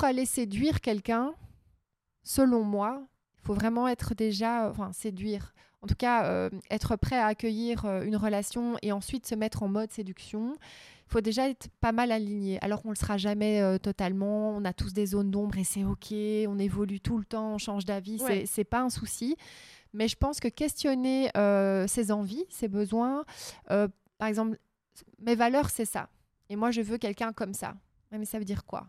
pour aller séduire quelqu'un, selon moi, il faut vraiment être déjà, enfin, séduire. En tout cas, euh, être prêt à accueillir euh, une relation et ensuite se mettre en mode séduction. Il faut déjà être pas mal aligné. Alors, on ne le sera jamais euh, totalement. On a tous des zones d'ombre et c'est OK. On évolue tout le temps, on change d'avis. Ouais. C'est pas un souci. Mais je pense que questionner ses envies, ses besoins, par exemple, mes valeurs, c'est ça. Et moi, je veux quelqu'un comme ça. Mais ça veut dire quoi?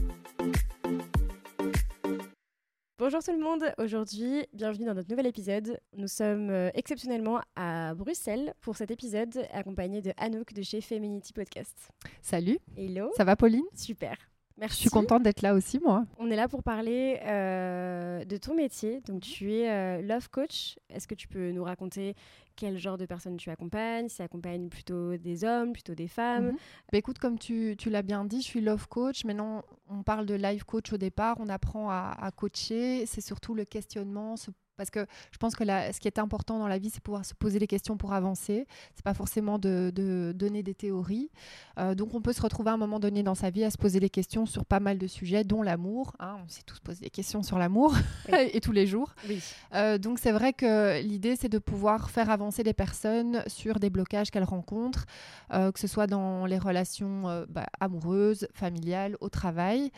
Bonjour tout le monde, aujourd'hui, bienvenue dans notre nouvel épisode. Nous sommes euh, exceptionnellement à Bruxelles pour cet épisode, accompagné de Anouk de chez Feminity Podcast. Salut, Hello, ça va Pauline? Super. Merci. Je suis contente d'être là aussi, moi. On est là pour parler euh, de ton métier. Donc, tu es euh, love coach. Est-ce que tu peux nous raconter quel genre de personnes tu accompagnes Si tu accompagnes plutôt des hommes, plutôt des femmes Mhm. Bah, écoute, comme tu, l'as bien dit, je suis love coach. Maintenant, on parle de life coach au départ. On apprend à, à coacher. C'est surtout le questionnement. se- Parce que je pense que la- ce qui est important dans la vie, c'est pouvoir se poser les questions pour avancer. C'est pas forcément de, de donner des théories. Euh, donc, on peut se retrouver à un moment donné dans sa vie à se poser des questions sur pas mal de sujets, dont l'amour. hein. on s'est tous posé des questions sur l'amour Oui. et tous les jours. Oui. Euh, donc c'est vrai que l'idée c'est de pouvoir faire avancer les personnes sur des blocages qu'elles rencontrent, euh, que ce soit dans les relations bah, amoureuses, familiales, au travail.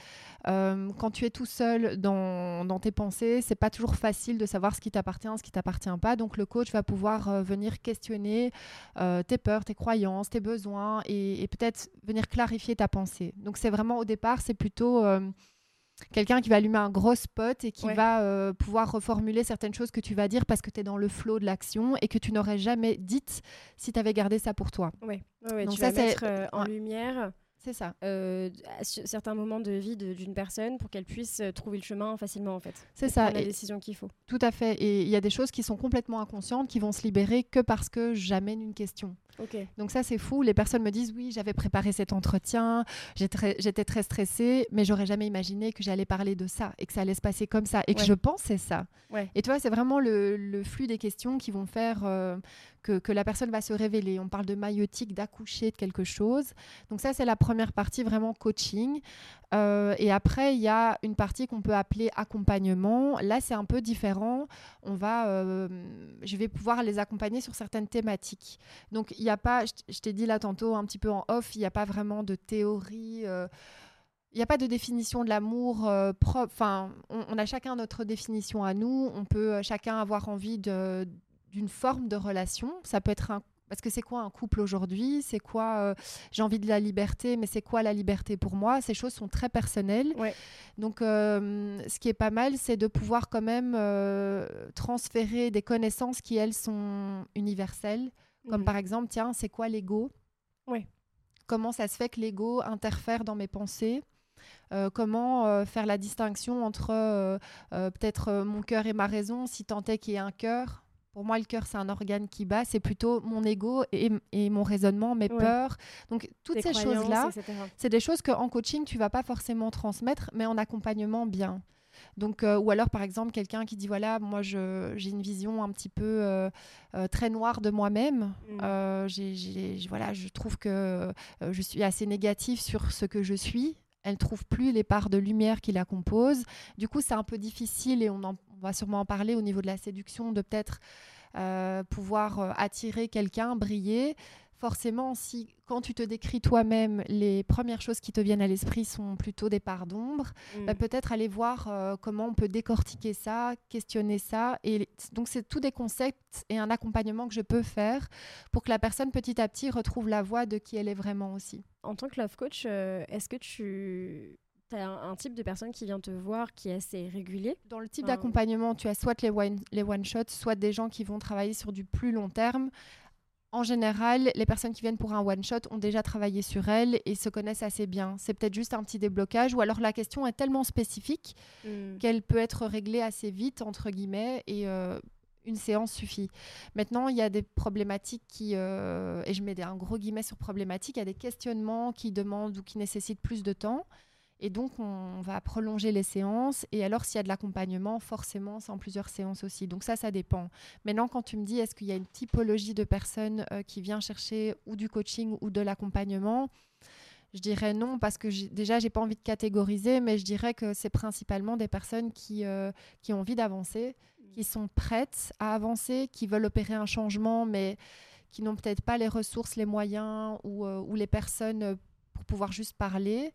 Quand tu es tout seul dans, dans tes pensées, c'est pas toujours facile de savoir ce qui t'appartient, ce qui t'appartient pas. Donc le coach va pouvoir euh, venir questionner euh, tes peurs, tes croyances, tes besoins et, et peut-être venir clarifier ta pensée. Donc c'est vraiment au départ c'est plutôt euh, quelqu'un qui va allumer un gros spot et qui Ouais. va euh, pouvoir reformuler certaines choses que tu vas dire parce que tu es dans le flot de l'action et que tu n'aurais jamais dites si tu avais gardé ça pour toi. Ouais. Ouais, ouais, tu ça, vas mettre euh, en lumière C'est ça. euh, à certains moments de vie d'une personne pour qu'elle puisse euh, trouver le chemin facilement en fait. C'est ça. la Et- décision qu'il faut. Tout à fait. Et il y a des choses qui sont complètement inconscientes qui vont se libérer que parce que j'amène une question. Ok. Donc ça, c'est fou. Les personnes me disent, oui, j'avais préparé cet entretien, j'étais très stressée, mais j'aurais jamais imaginé que j'allais parler de ça et que ça allait se passer comme ça et que Ouais. je pensais ça. Ouais. Et tu vois, c'est vraiment le, le flux des questions qui vont faire euh, que, la personne va se révéler. On parle de maïotique, d'accoucher de quelque chose. Donc ça, c'est la première partie vraiment coaching. Euh, et après, il y a une partie qu'on peut appeler accompagnement. Là, c'est un peu différent. On va, euh, je vais pouvoir les accompagner sur certaines thématiques. Donc, il n'y a pas, je t'ai dit là tantôt un petit peu en off, il n'y a pas vraiment de théorie. euh, il n'y a pas de définition de l'amour propre. Enfin, on, a chacun notre définition à nous. On peut chacun avoir envie de- d'une forme de relation. Ça peut être un. Parce que c'est quoi un couple aujourd'hui? C'est quoi euh, J'ai envie de la liberté, mais c'est quoi la liberté pour moi? Ces choses sont très personnelles. Ouais. Donc, euh, ce qui est pas mal, c'est de pouvoir quand même euh, transférer des connaissances qui, elles, sont universelles. Comme Mhm. par exemple, tiens, c'est quoi l'ego? Ouais. Comment ça se fait que l'ego interfère dans mes pensées? Euh, comment euh, faire la distinction entre euh, peut-être mon cœur et ma raison, si tant est qu'il y ait un cœur? Pour moi, le cœur, c'est un organe qui bat, c'est plutôt mon ego et, et mon raisonnement, mes Ouais. peurs. Donc, toutes Des ces choses-là, c'est des choses qu'en coaching, tu vas pas forcément transmettre, mais en accompagnement, bien. Donc, euh, ou alors, par exemple, quelqu'un qui dit, voilà, moi, j'ai une vision un petit peu euh, euh, très noire de moi-même. Mm. Voilà, je trouve que je suis assez négative sur ce que je suis. Elle trouve plus les parts de lumière qui la composent. Du coup, c'est un peu difficile et on, en- va sûrement en parler au niveau de la séduction, de peut-être euh, pouvoir euh, attirer quelqu'un, briller. Forcément, si quand tu te décris toi-même, les premières choses qui te viennent à l'esprit sont plutôt des parts d'ombre, Mm. bah, peut-être aller voir euh, comment on peut décortiquer ça, questionner ça. Et donc, c'est tous des concepts et un accompagnement que je peux faire pour que la personne petit à petit retrouve la voie de qui elle est vraiment aussi. En tant que love coach, euh, est-ce que tu as un, un type de personne qui vient te voir qui est assez régulier Dans le type Enfin- d'accompagnement, tu as soit les one, les one shots, soit des gens qui vont travailler sur du plus long terme. en général, les personnes qui viennent pour un one-shot ont déjà travaillé sur elles et se connaissent assez bien. C'est peut-être juste un petit déblocage ou alors la question est tellement spécifique Hmm. qu'elle peut être réglée assez vite, entre guillemets, et euh, une séance suffit. Maintenant, il y a des problématiques qui, euh, et je mets des, un gros guillemets sur problématiques, il y a des questionnements qui demandent ou qui nécessitent plus de temps. Et donc, on va prolonger les séances. Et alors, s'il y a de l'accompagnement, forcément, c'est en plusieurs séances aussi. Donc ça, ça dépend. Maintenant, quand tu me dis, est-ce qu'il y a une typologie de personnes euh, qui vient chercher ou du coaching ou de l'accompagnement je dirais non parce que déjà j'ai pas envie de catégoriser, mais je dirais que c'est principalement des personnes qui, euh, qui ont envie d'avancer, qui sont prêtes à avancer, qui veulent opérer un changement, mais qui n'ont peut-être pas les ressources, les moyens ou, euh, les personnes pour pouvoir juste parler.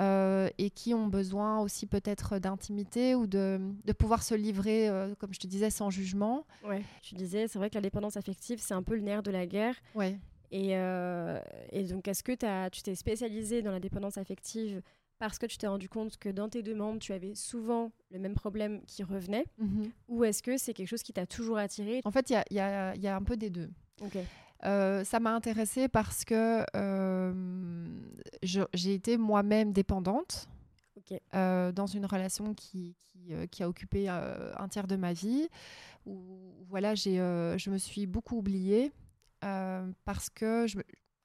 Euh, et qui ont besoin aussi peut-être d'intimité ou de, de pouvoir se livrer, euh, comme je te disais, sans jugement. Ouais. Tu disais, c'est vrai que la dépendance affective, c'est un peu le nerf de la guerre. Ouais. Et, euh, et donc, est-ce que tu t'es spécialisé dans la dépendance affective parce que tu t'es rendu compte que dans tes demandes, tu avais souvent le même problème qui revenait? Ou est-ce que c'est quelque chose qui t'a toujours attiré En fait, il y a, y a un peu des deux. Ok. Euh, ça m'a intéressée parce que euh, j'ai été moi-même dépendante euh, dans une relation qui, qui, qui a occupé un tiers de ma vie. Où, voilà, je me suis beaucoup oubliée parce que, je,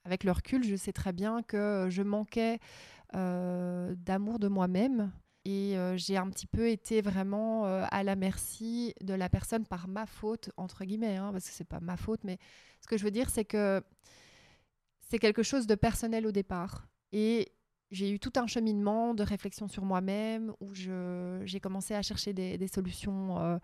avec le recul, je sais très bien que je manquais d'amour de moi-même. Et euh, j'ai un petit peu été vraiment euh, à la merci de la personne par ma faute, entre guillemets, hein, parce que c'est pas ma faute, mais ce que je veux dire, c'est que c'est quelque chose de personnel au départ. Et j'ai eu tout un cheminement de réflexion sur moi-même où j'ai commencé à chercher des, solutions, euh,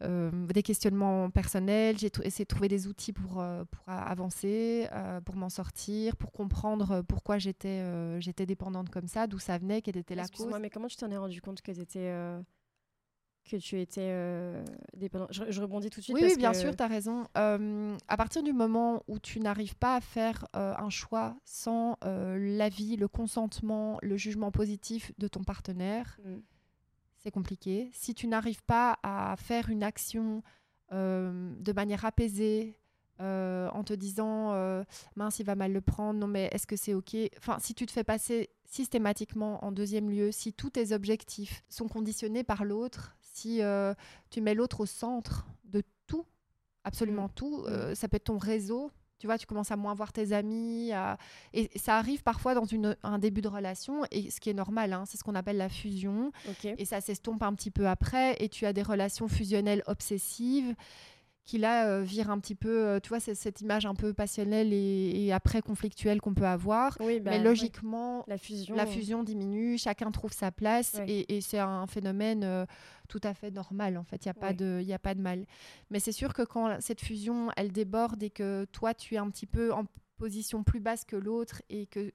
des questionnements personnels. J'ai essayé de trouver des outils pour, euh, pour avancer, euh, pour m'en sortir, pour comprendre pourquoi j'étais euh, j'étais dépendante comme ça, d'où ça venait, quelle était la cause. Excuse-moi, mais comment tu t'en es rendu compte que, t'étais, euh, que tu étais euh, dépendant je, je rebondis tout de suite. Oui, parce oui, bien que- sûr, tu as raison. Euh, à partir du moment où tu n'arrives pas à faire euh, un choix sans euh, l'avis, le consentement, le jugement positif de ton partenaire, Mm. C'est compliqué. Si tu n'arrives pas à faire une action euh, de manière apaisée, euh, en te disant euh, mince, il va mal le prendre, non mais est-ce que c'est ok? Enfin, si tu te fais passer systématiquement en deuxième lieu, si tous tes objectifs sont conditionnés par l'autre, si euh, tu mets l'autre au centre de tout, absolument tout, euh, ça peut être ton réseau. Tu vois, tu commences à moins voir tes amis. à- Et ça arrive parfois dans une, un début de relation, et ce qui est normal, hein, c'est ce qu'on appelle la fusion. Et ça s'estompe un petit peu après, et tu as des relations fusionnelles obsessives qui là euh, virent un petit peu, euh, tu vois, c'est cette image un peu passionnelle et, et après conflictuelle qu'on peut avoir. Oui, bah, Mais ouais. logiquement, la fusion. la fusion diminue, chacun trouve sa place Ouais. et, et c'est un phénomène euh, tout à fait normal en fait, il n'y a, pas Ouais. de- y a pas de mal. Mais c'est sûr que quand cette fusion, elle déborde et que toi, tu es un petit peu en position plus basse que l'autre et que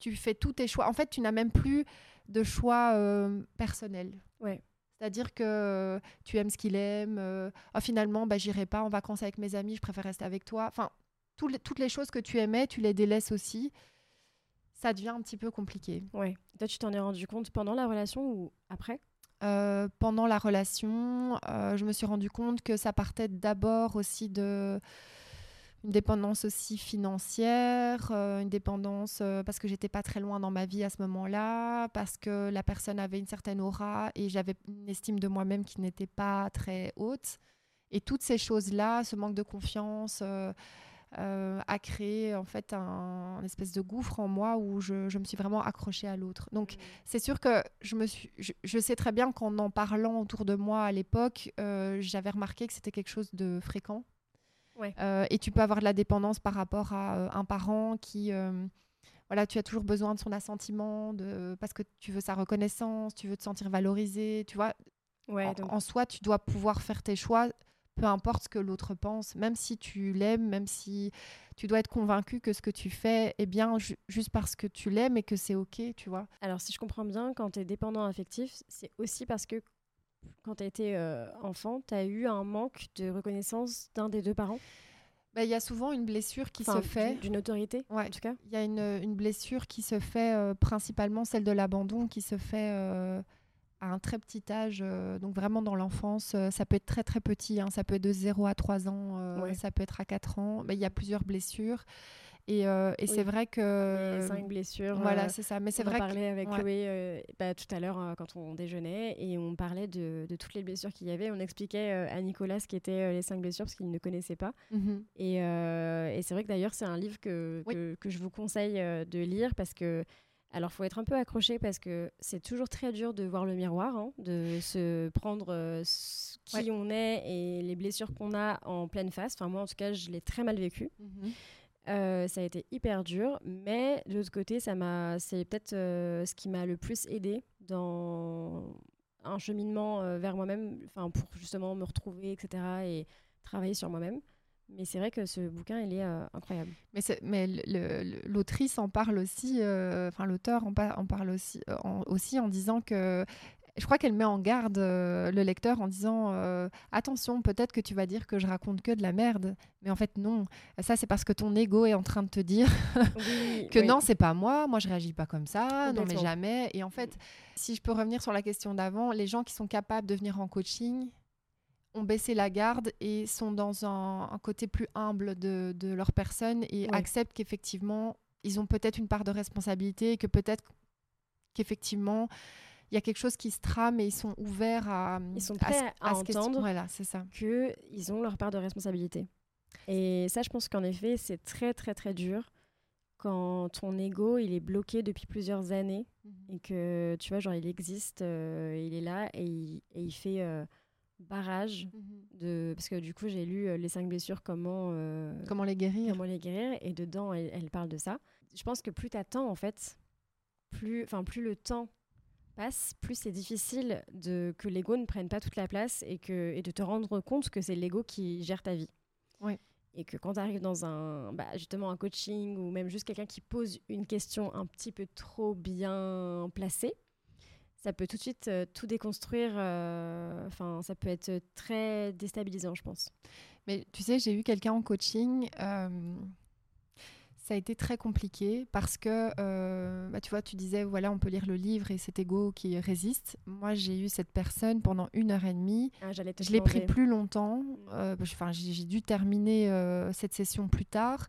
tu fais tous tes choix, en fait, tu n'as même plus de choix euh, personnels. Ouais. C'est-à-dire que euh, tu aimes ce qu'il aime, Ah, finalement, bah, j'irai pas en vacances avec mes amis, je préfère rester avec toi. Enfin, les- toutes les choses que tu aimais, tu les délaisses aussi. Ça devient un petit peu compliqué. Ouais. Toi, tu t'en es rendu compte pendant la relation ou après? Euh, pendant la relation, euh, je me suis rendu compte que ça partait d'abord aussi de une dépendance aussi financière, euh, une dépendance euh, parce que j'étais pas très loin dans ma vie à ce moment-là, parce que la personne avait une certaine aura et j'avais une estime de moi-même qui n'était pas très haute. Et toutes ces choses-là, ce manque de confiance, euh, a créé en fait un, un espèce de gouffre en moi où je, je me suis vraiment accrochée à l'autre. Donc c'est sûr que je me suis, je, je sais très bien qu'en en parlant autour de moi à l'époque, j'avais remarqué que c'était quelque chose de fréquent. Ouais. Euh, et tu peux avoir de la dépendance par rapport à euh, un parent qui, euh, voilà, tu as toujours besoin de son assentiment, de, parce que tu veux sa reconnaissance, tu veux te sentir valorisé, tu vois. Ouais, en, donc en soi, tu dois pouvoir faire tes choix, peu importe ce que l'autre pense, même si tu l'aimes, même si tu dois être convaincu que ce que tu fais est bien ju- juste parce que tu l'aimes et que c'est ok, tu vois. Alors, si je comprends bien, quand tu es dépendant affectif, c'est aussi parce que quand tu as été euh, enfant, tu as eu un manque de reconnaissance d'un des deux parents? Bah, Il y a souvent une blessure qui Enfin, se fait. d'une- autorité, Ouais. en tout cas? Il y a une, une blessure qui se fait, euh, principalement celle de l'abandon, qui se fait euh, à un très petit âge, donc vraiment dans l'enfance. ça peut être très très petit, hein, ça peut être de 0 à 3 ans, ça peut être à 4 ans. Il y a plusieurs blessures. Et, euh, et c'est vrai que. cinq blessures. Voilà, euh, c'est ça. Mais c'est vrai. On parlait avec Chloé euh, bah, tout à l'heure quand on déjeunait et on parlait de, de toutes les blessures qu'il y avait. On expliquait à Nicolas ce qu'étaient les cinq blessures parce qu'il ne connaissait pas. Mhm. Et, et c'est vrai que d'ailleurs, c'est un livre que, que, que, je vous conseille de lire parce que. Alors, faut être un peu accroché parce que c'est toujours très dur de voir le miroir, hein, de se prendre qui on est et les blessures qu'on a en pleine face. Enfin, moi, en tout cas, je l'ai très mal vécu. Mhm. Euh, ça a été hyper dur, mais de l'autre côté, ça m'a, c'est peut-être euh, ce qui m'a le plus aidé dans un cheminement euh, vers moi-même, enfin pour justement me retrouver, etc. et travailler sur moi-même. Mais c'est vrai que ce bouquin, il est incroyable. Mais, l'autrice en parle aussi, enfin l'auteur en, en, parle aussi aussi en disant que je crois qu'elle met en garde euh, le lecteur en disant euh, attention, peut-être que tu vas dire que je raconte que de la merde, mais en fait non. Ça c'est parce que ton ego est en train de te dire que non, c'est pas moi, moi je réagis pas comme ça, non mais jamais. Et en fait, si je peux revenir sur la question d'avant, les gens qui sont capables de venir en coaching ont baissé la garde et sont dans un, côté plus humble de, leur personne et acceptent qu'effectivement ils ont peut-être une part de responsabilité et que peut-être qu'effectivement il y a quelque chose qui se trame et ils sont ouverts à. Ils sont prêts à, entendre voilà, c'est ça. qu'ils ont leur part de responsabilité. Et ça, je pense qu'en effet, c'est très, très, très dur quand ton ego, il est bloqué depuis plusieurs années mhm. et que, tu vois, genre, il existe, euh, il est là et il, et il fait euh, barrage mhm. de... Parce que du coup, j'ai lu euh, Les cinq blessures, comment... comment les guérir. Comment les guérir. Et dedans, elle, elle parle de ça. Je pense que plus tu attends, en fait, plus, plus le temps plus c'est difficile de, que l'ego ne prenne pas toute la place et, que, et de te rendre compte que c'est l'ego qui gère ta vie. Et que quand tu arrives dans un, bah, justement un coaching ou même juste quelqu'un qui pose une question un petit peu trop bien placée, ça peut tout de suite euh, tout déconstruire. Euh, enfin, ça peut être très déstabilisant, je pense. Mais tu sais, j'ai eu quelqu'un en coaching. Euh, ça a été très compliqué parce que, euh, bah, tu vois, tu disais, voilà, on peut lire le livre et c'est ego qui résiste. Moi, j'ai eu cette personne pendant une heure et demie. Ah, je l'ai pris plus longtemps. Mm. Euh, enfin, j'ai dû terminer euh, cette session plus tard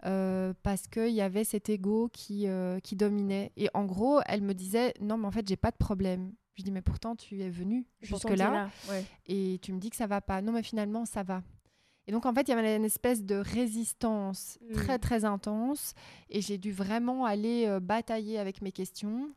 parce qu'il y avait cet ego qui, qui dominait. Et en gros, elle me disait, non, mais en fait, j'ai pas de problème. Je dis, mais pourtant, tu es venu jusque-là. Et tu me dis que ça va pas. Non, mais finalement, ça va. Et donc, en fait, il y avait une espèce de résistance mm. très, très intense. Et j'ai dû vraiment aller euh, batailler avec mes questions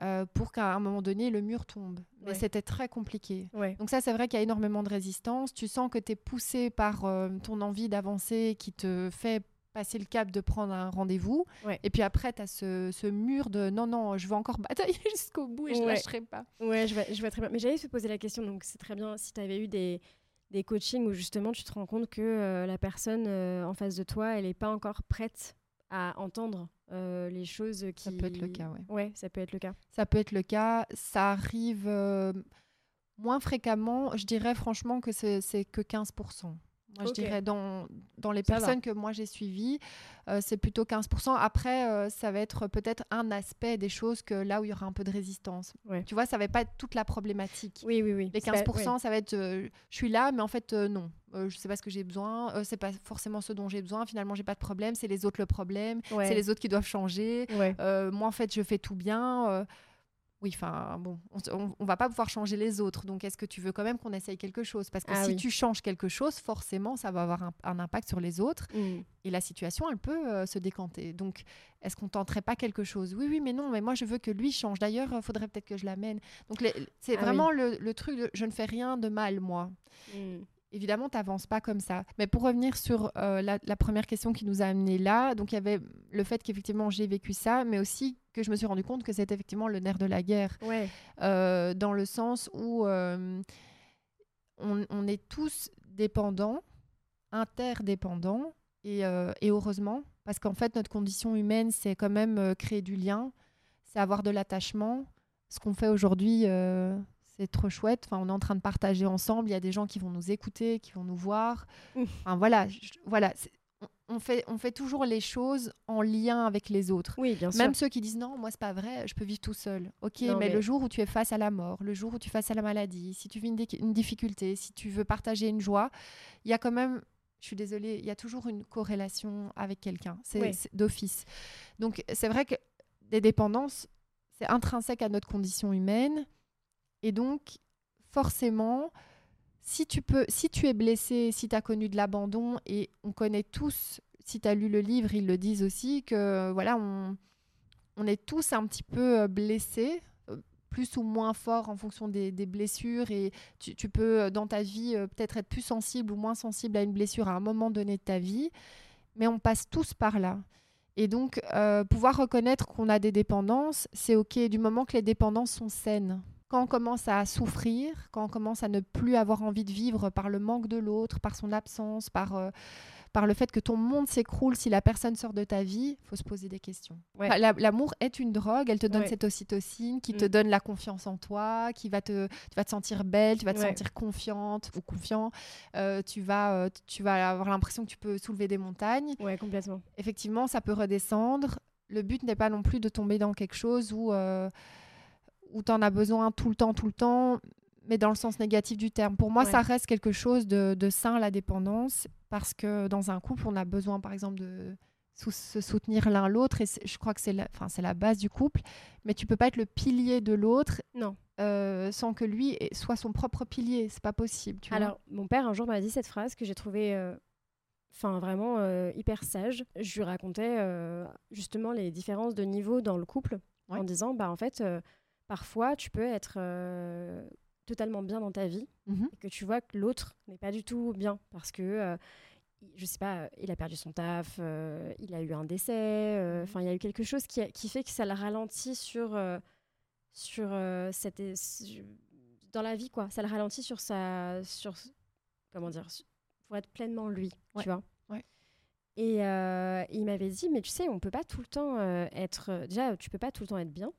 euh, pour qu'à un moment donné, le mur tombe. Mais c'était très compliqué. Donc, ça, c'est vrai qu'il y a énormément de résistance. Tu sens que tu es poussé par euh, ton envie d'avancer qui te fait passer le cap de prendre un rendez-vous. Et puis après, tu as ce, mur de non, non, je vais encore batailler jusqu'au bout et je ne lâcherai pas. Ouais, je vais, je vais très bien. Mais j'allais te poser la question, donc c'est très bien si tu avais eu des, des coachings où justement tu te rends compte que euh, la personne euh, en face de toi, elle n'est pas encore prête à entendre euh, les choses qui... Ça peut être le cas, oui. Ouais, ça peut être le cas. Ça peut être le cas. Ça arrive moins fréquemment. Je dirais franchement que c'est que 15%. Moi, je dirais dans, dans les personnes que moi j'ai suivies, euh, c'est plutôt 15%. Après, euh, ça va être peut-être un aspect des choses que là où il y aura un peu de résistance. Tu vois, ça va pas être toute la problématique. Oui, oui, oui. Les 15%, ça va être euh, je suis là, mais en fait, non. je sais pas ce que j'ai besoin. c'est pas forcément ce dont j'ai besoin. Finalement, j'ai pas de problème. C'est les autres le problème. C'est les autres qui doivent changer. moi, en fait, je fais tout bien oui, enfin, bon, on, on, va pas pouvoir changer les autres. Donc, est-ce que tu veux quand même qu'on essaye quelque chose? Parce que ah si tu changes quelque chose, forcément, ça va avoir un, impact sur les autres. Mm. Et la situation, elle peut euh, se décanter. Donc, est-ce qu'on tenterait pas quelque chose? Oui, oui, mais non, mais moi, je veux que lui change. D'ailleurs, il faudrait peut-être que je l'amène. Donc, c'est ah vraiment le, truc de je ne fais rien de mal, moi. Mm. Évidemment, tu n'avances pas comme ça. Mais pour revenir sur euh, la, première question qui nous a amené là, donc il y avait le fait qu'effectivement j'ai vécu ça, mais aussi que je me suis rendu compte que c'était effectivement le nerf de la guerre. Ouais. Euh, dans le sens où euh, on, est tous dépendants, interdépendants, et, et heureusement, parce qu'en fait, notre condition humaine, c'est quand même créer du lien, c'est avoir de l'attachement. Ce qu'on fait aujourd'hui c'est trop chouette. Enfin, on est en train de partager ensemble. Il y a des gens qui vont nous écouter, qui vont nous voir. Enfin, voilà, voilà. on fait, on fait toujours les choses en lien avec les autres. Oui, bien sûr. Même ceux qui disent non, moi c'est pas vrai, je peux vivre tout seul. Ok, Non, mais, mais- le jour où tu es face à la mort, le jour où tu es face à la maladie, si tu vis une, di- une difficulté, si tu veux partager une joie, il y a quand même, je suis désolée, il y a toujours une corrélation avec quelqu'un. C'est Oui. c'est d'office. Donc c'est vrai que des dépendances, c'est intrinsèque à notre condition humaine. Et donc, forcément, si tu peux, si tu es blessé, si tu as connu de l'abandon, et on connaît tous, si tu as lu le livre, ils le disent aussi, que voilà, on, est tous un petit peu euh, blessés, euh, plus ou moins fort en fonction des, blessures, et tu, peux, euh, dans ta vie, peut-être être plus sensible ou moins sensible à une blessure à un moment donné de ta vie, mais on passe tous par là. Et donc, pouvoir reconnaître qu'on a des dépendances, c'est OK du moment que les dépendances sont saines. Quand on commence à souffrir, quand on commence à ne plus avoir envie de vivre par le manque de l'autre, par son absence, par, euh, par le fait que ton monde s'écroule si la personne sort de ta vie, il faut se poser des questions. Ouais. Enfin, la- L'amour est une drogue, elle te donne Ouais. cette ocytocine qui te Mm. donne la confiance en toi, qui va te, tu vas te sentir belle, tu vas te Ouais. sentir confiante ou confiant, Euh, tu, vas, euh, tu vas avoir l'impression que tu peux soulever des montagnes Ouais, complètement. effectivement, ça peut redescendre. Le but n'est pas non plus de tomber dans quelque chose où, où tu en as besoin tout le temps, tout le temps, mais dans le sens négatif du terme. Pour moi, Ouais. ça reste quelque chose de, de sain, la dépendance, parce que dans un couple, on a besoin, par exemple, de se soutenir l'un l'autre, et je crois que c'est la, la base du couple, mais tu peux pas être le pilier de l'autre Non. euh, sans que lui soit son propre pilier. C'est pas possible. Tu vois. Alors, mon père, un jour, m'a dit cette phrase que j'ai trouvée euh, enfin, vraiment euh, hyper sage. Je lui racontais euh, justement les différences de niveau dans le couple Ouais. en disant bah, en fait, euh, parfois, tu peux être euh, totalement bien dans ta vie Mhm. et que tu vois que l'autre n'est pas du tout bien parce que. euh, je sais pas, il a perdu son taf, euh, il a eu un décès, euh, enfin il y a eu quelque chose qui, a- qui fait que ça le ralentit sur, euh, sur euh, cette, dans la vie quoi, ça le ralentit sur sa, sur comment dire, pour être pleinement lui, Ouais, tu vois. ouais. Et euh, il m'avait dit, mais tu sais, on peut pas tout le temps euh, être, déjà tu peux pas tout le temps être bien,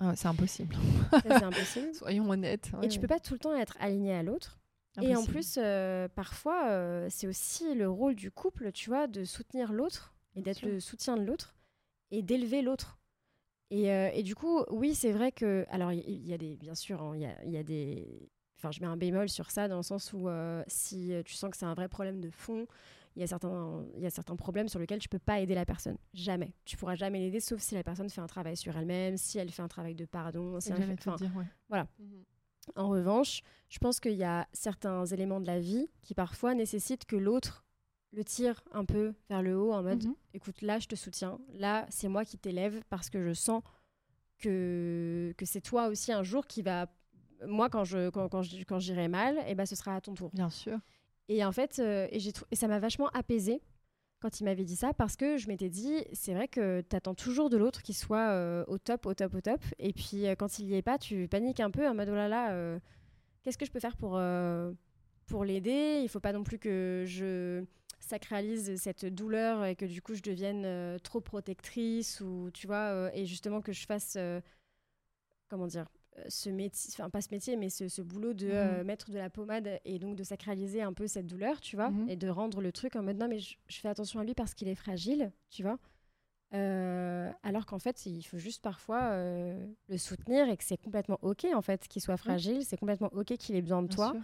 Ah, c'est impossible. c'est impossible. Soyons honnêtes. Et tu peux pas tout le temps être aligné à l'autre. Et en plus, euh, parfois, euh, c'est aussi le rôle du couple, tu vois, de soutenir l'autre et d'être le soutien de l'autre et d'élever l'autre. Et, euh, et du coup, oui, c'est vrai que. Alors, il y, y a des. Bien sûr, hein, il y, a, il y a des. Enfin, je mets un bémol sur ça dans le sens où si tu sens que c'est un vrai problème de fond, il y, a certains, il y a certains problèmes sur lesquels tu peux pas aider la personne. Jamais. Tu pourras jamais l'aider sauf si la personne fait un travail sur elle-même, si elle fait un travail de pardon. Si elle fait- te dire, ouais. voilà. Mhm. en revanche, je pense qu'il y a certains éléments de la vie qui parfois nécessitent que l'autre le tire un peu vers le haut en mode Mhm. écoute, là je te soutiens, là c'est moi qui t'élève parce que je sens que, que c'est toi aussi un jour qui va. Moi, quand je quand, quand je- quand j'irai mal, et ben, ce sera à ton tour. Bien sûr. Et en fait, euh, ça m'a vachement apaisée quand il m'avait dit ça parce que je m'étais dit, c'est vrai que tu attends toujours de l'autre qu'il soit euh, au top, au top, au top. Et puis euh, quand il y est pas, tu paniques un peu en mode oh là là, qu'est-ce que je peux faire pour, pour l'aider? Il faut pas non plus que je sacralise cette douleur et que du coup je devienne trop protectrice ou tu vois, et justement que je fasse, comment dire, ce métier, enfin pas ce métier, mais ce, ce boulot de euh, Mhm. mettre de la pommade et donc de sacraliser un peu cette douleur, tu vois, Mhm. et de rendre le truc en mode non mais je, je fais attention à lui parce qu'il est fragile, tu vois. Euh, alors qu'en fait, il faut juste parfois euh, le soutenir et que c'est complètement ok en fait qu'il soit fragile, c'est complètement ok qu'il ait besoin de Bien toi, sûr.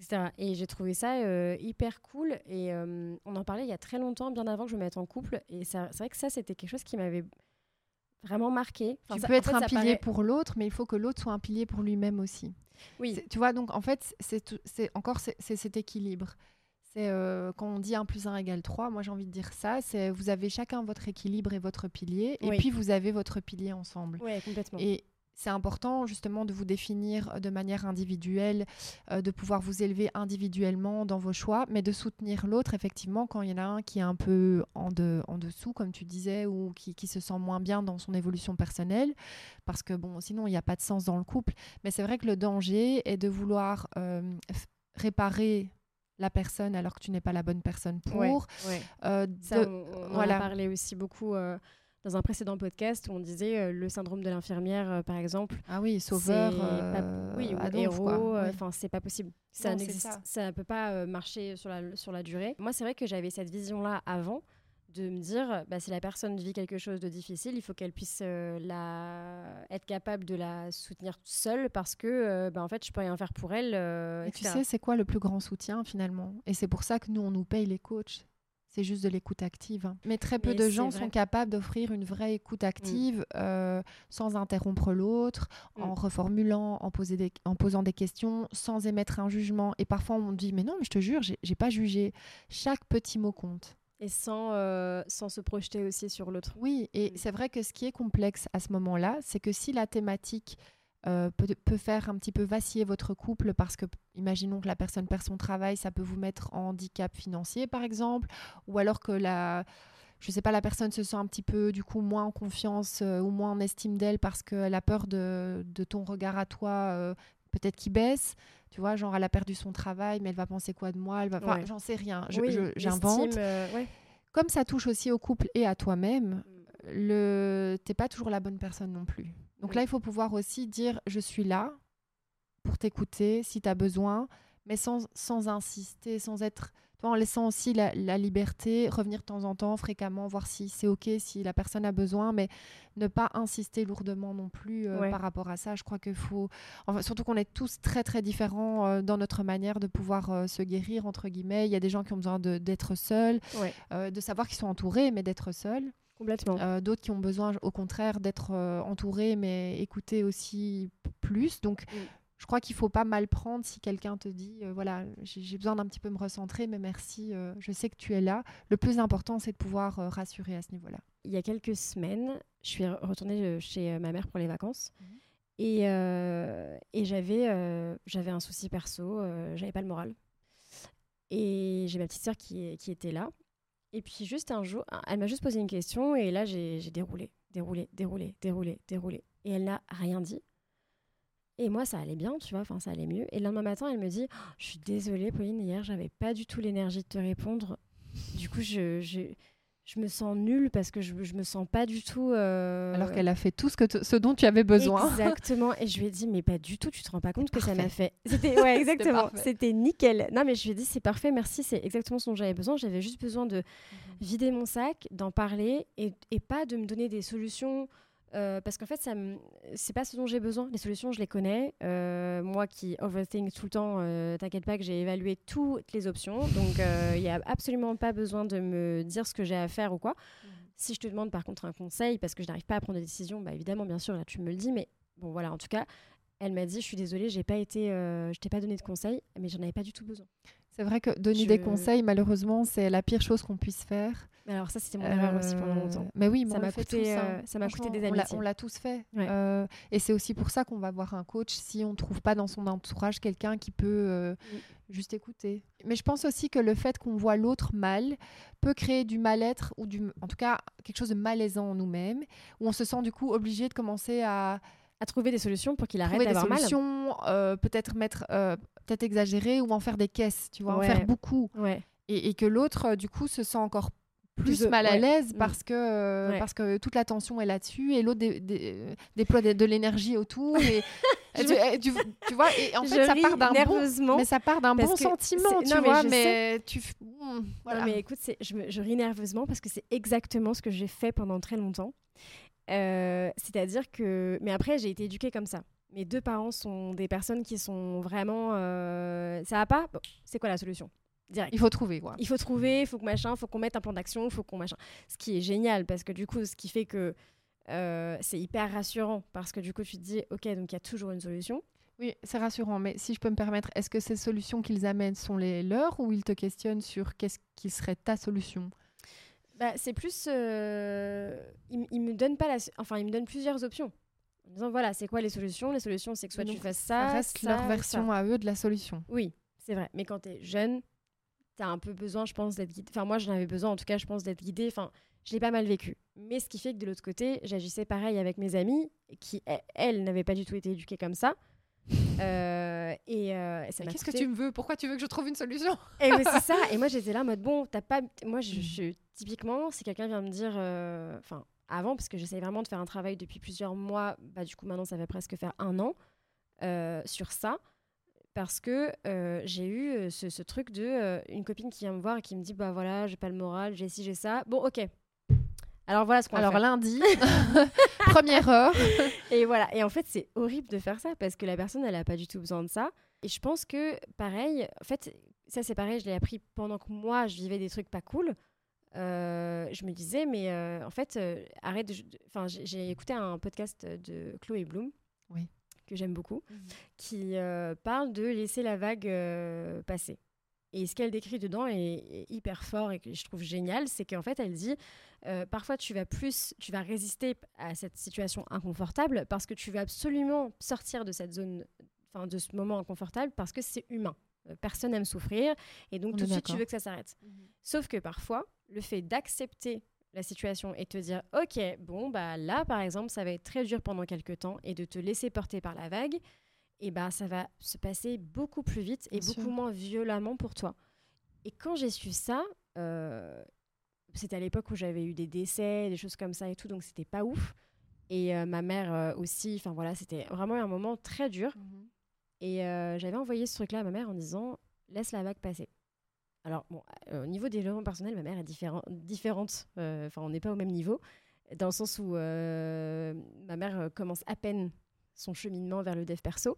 etc. Et j'ai trouvé ça euh, hyper cool et euh, on en parlait il y a très longtemps, bien avant que je me mette en couple. Et c'est vrai que ça, c'était quelque chose qui m'avait vraiment marqué. Enfin, tu ça- peux être fait, un pilier paraît- pour l'autre, mais il faut que l'autre soit un pilier pour lui-même aussi. Oui, Tu vois, donc en fait, c'est encore c'est cet équilibre. C'est euh, quand on dit 1 plus 1 égale 3, moi j'ai envie de dire ça, c'est vous avez chacun votre équilibre et votre pilier, et Oui. puis vous avez votre pilier ensemble. ouais, complètement. Et c'est important justement de vous définir de manière individuelle, euh, de pouvoir vous élever individuellement dans vos choix, mais de soutenir l'autre effectivement quand il y en a un qui est un peu en, de- en dessous, comme tu disais, ou qui, qui se sent moins bien dans son évolution personnelle, parce que bon, sinon il n'y a pas de sens dans le couple. Mais c'est vrai que le danger est de vouloir euh, réparer la personne alors que tu n'es pas la bonne personne pour. Ouais, ouais. euh, Ça, on, en a parlé aussi beaucoup euh, dans un précédent podcast où on disait euh, le syndrome de l'infirmière, euh, par exemple. Ah oui, sauveur, c'est pas- euh, oui, ou Adolphe, héros, euh, Oui. enfin c'est pas possible. Ça n'existe, ça. ça ne peut pas euh, marcher sur la, sur la durée. Moi, c'est vrai que j'avais cette vision-là avant, de me dire, bah, si la personne vit quelque chose de difficile, il faut qu'elle puisse euh, la... être capable de la soutenir seule parce que, euh, bah, en fait, je peux rien faire pour elle. Euh, et tu sais, c'est quoi le plus grand soutien finalement? Et c'est pour ça que nous, on nous paye les coachs. C'est juste de l'écoute active. Hein. Mais très peu de gens sont capables d'offrir une vraie écoute active mm. sans interrompre l'autre, mm. en reformulant, en, poser en posant des questions, sans émettre un jugement. Et parfois, on dit Mais non, mais je te jure, j'ai pas jugé. Chaque petit mot compte. Et sans, euh, sans se projeter aussi sur l'autre. Oui, et mm. c'est vrai que ce qui est complexe à ce moment-là, c'est que si la thématique euh, peut, peut, faire un petit peu vaciller votre couple parce que, imaginons que la personne perd son travail, ça peut vous mettre en handicap financier, par exemple, ou alors que la, je sais pas, la personne se sent un petit peu, du coup, moins en confiance euh, ou moins en estime d'elle parce qu'elle a peur de, de, ton regard à toi, peut-être qui baisse. Tu vois, genre, elle a perdu son travail, mais elle va penser quoi de moi? Elle va... Enfin, j'en sais rien. J'invente. Euh, Comme ça touche aussi au couple et à toi-même, mm. le... t'es pas toujours la bonne personne non plus. Donc là, il faut pouvoir aussi dire je suis là pour t'écouter si tu as besoin, mais sans, sans insister, sans être en laissant aussi la, liberté, revenir de temps en temps, fréquemment, voir si c'est OK, si la personne a besoin, mais ne pas insister lourdement non plus euh, par rapport à ça. Je crois qu'il faut, enfin, surtout qu'on est tous très très différents euh, dans notre manière de pouvoir euh, se guérir, entre guillemets. Il y a des gens qui ont besoin d'être seuls, de savoir qu'ils sont entourés, mais d'être seuls. Complètement. D'autres qui ont besoin, au contraire, d'être entourés, mais écouter aussi plus. Donc, je crois qu'il faut pas mal prendre si quelqu'un te dit euh, voilà j'ai besoin d'un petit peu me recentrer mais merci euh, je sais que tu es là le plus important c'est de pouvoir euh, rassurer à ce niveau là il y a quelques semaines je suis retournée chez ma mère pour les vacances mhm. et, et j'avais j'avais un souci perso j'avais pas le moral et j'ai ma petite sœur qui, qui était là et puis juste un jour elle m'a juste posé une question et là j'ai déroulé déroulé déroulé déroulé déroulé et elle n'a rien dit et moi, ça allait bien, tu vois, enfin, ça allait mieux. Et le lendemain matin, elle me dit oh, Je suis désolée, Pauline, hier, j'avais pas du tout l'énergie de te répondre. Du coup, je, je, je, me sens nulle parce que je, je me sens pas du tout. Euh, Alors qu'elle a fait tout ce, que ce dont tu avais besoin. Exactement. Et je lui ai dit Mais pas du tout, tu te rends pas compte que ça m'a fait. C'était ouais, exactement. C'était nickel. Non, mais je lui ai dit C'est parfait, merci, c'est exactement ce dont j'avais besoin. J'avais juste besoin de mhm. vider mon sac, d'en parler et, et pas de me donner des solutions. Euh, parce qu'en fait, ça c'est pas ce dont j'ai besoin. Les solutions, je les connais. Euh, moi qui overthink tout le temps, euh, t'inquiète pas que j'ai évalué toutes les options. Donc, il n'y a absolument pas besoin de me dire ce que j'ai à faire ou quoi. Mmh. Si je te demande par contre un conseil, parce que je n'arrive pas à prendre des décisions, bah évidemment, bien sûr, là, tu me le dis. Mais bon, voilà, en tout cas, elle m'a dit, je suis désolée, j'ai pas été, je t'ai pas donné de conseils, mais j'en avais pas du tout besoin. C'est vrai que donner des conseils, malheureusement, c'est la pire chose qu'on puisse faire. Alors ça, c'était mon erreur aussi pendant euh, longtemps. Mais oui, ça m'a coûté, euh, ça m'a coûté des amitiés. On l'a tous fait. Euh, et c'est aussi pour ça qu'on va voir un coach si on ne trouve pas dans son entourage quelqu'un qui peut juste écouter. Mais je pense aussi que le fait qu'on voit l'autre mal peut créer du mal-être ou du, en tout cas quelque chose de malaisant en nous-mêmes, où on se sent du coup obligé de commencer à à trouver des solutions pour qu'il arrête d'avoir mal. solutions, peut-être mettre, peut-être exagérer ou en faire des caisses, tu vois, en faire beaucoup. Ouais. Et, et, que l'autre, du coup, se sent encore plus, mal à l'aise mm. parce que euh, parce que toute l'attention est là-dessus et l'autre déploie de, l'énergie autour et tu, vois et en fait ça part d'un bon mais ça part d'un bon sentiment tu vois mais tu voilà. mais écoute je, je, ris nerveusement parce que c'est exactement ce que j'ai fait pendant très longtemps euh, c'est-à-dire que mais après j'ai été éduquée comme ça mes deux parents sont des personnes qui sont vraiment euh, ça va pas? C'est quoi la solution? Il faut trouver quoi. Il faut trouver, il faut que machin, faut qu'on mette un plan d'action, il faut qu'on machin. Ce qui est génial parce que du coup, ce qui fait que euh, c'est hyper rassurant parce que du coup, tu te dis, ok, donc il y a toujours une solution. Oui, c'est rassurant, mais si je peux me permettre, est-ce que ces solutions qu'ils amènent sont les leurs ou ils te questionnent sur qu'est-ce qui serait ta solution? Bah, C'est plus. Euh, ils, me donnent pas la. Enfin, ils me donnent plusieurs options. En disant, voilà, c'est quoi les solutions? Les solutions, c'est que soit tu fasses ça. Ça reste leur version à eux de la solution. Oui, c'est vrai. Mais quand tu es jeune, tu as un peu besoin, je pense, d'être guidée. Enfin, moi, j'en avais besoin, en tout cas, je pense, d'être guidée. Enfin, je l'ai pas mal vécu. Mais ce qui fait que de l'autre côté, j'agissais pareil avec mes amies, qui, elles, n'avaient pas du tout été éduquées comme ça. Euh, et, euh, ça Qu'est-ce que tu me veux? Pourquoi tu veux que je trouve une solution? Et c'est ça. Et moi, j'étais là en mode bon, t'as pas. Moi, je, je typiquement, si quelqu'un vient me dire, euh, enfin, avant, parce que j'essaie vraiment de faire un travail depuis plusieurs mois, bah du coup, maintenant, ça va presque faire un an sur ça parce que euh, j'ai eu euh, ce, ce truc de euh, une copine qui vient me voir et qui me dit bah voilà j'ai pas le moral j'ai ci j'ai ça bon ok alors voilà ce qu'on va Alors faire. lundi, première heure. Et voilà. Et en fait, c'est horrible de faire ça parce que la personne, elle n'a pas du tout besoin de ça. Et je pense que, pareil, en fait, ça c'est pareil, je l'ai appris pendant que moi, je vivais des trucs pas cool. Euh, je me disais, mais euh, en fait, euh, arrête de. Enfin, j'ai écouté un podcast de Chloé Bloom. Oui. Que j'aime beaucoup, qui euh, parle de laisser la vague euh, passer. Et ce qu'elle décrit dedans est, est hyper fort et que je trouve génial, c'est qu'en fait, elle dit euh, parfois tu vas plus, tu vas résister à cette situation inconfortable parce que tu veux absolument sortir de cette zone, enfin de ce moment inconfortable parce que c'est humain. Personne n'aime souffrir et donc On tout de suite tu veux que ça s'arrête. Sauf que parfois, le fait d'accepter la situation et te dire ok bon bah là par exemple ça va être très dur pendant quelques temps et de te laisser porter par la vague et bah ça va se passer beaucoup plus vite et Bien beaucoup sûr. moins violemment pour toi et quand j'ai su ça euh, c'était à l'époque où j'avais eu des décès des choses comme ça et tout donc c'était pas ouf et euh, ma mère euh, aussi enfin voilà c'était vraiment un moment très dur et euh, j'avais envoyé ce truc-là à ma mère en disant laisse la vague passer. Alors, bon, euh, au niveau des développement personnel, ma mère est différen- différente. Euh, Enfin, on n'est pas au même niveau. Dans le sens où euh, ma mère commence à peine son cheminement vers le dev perso.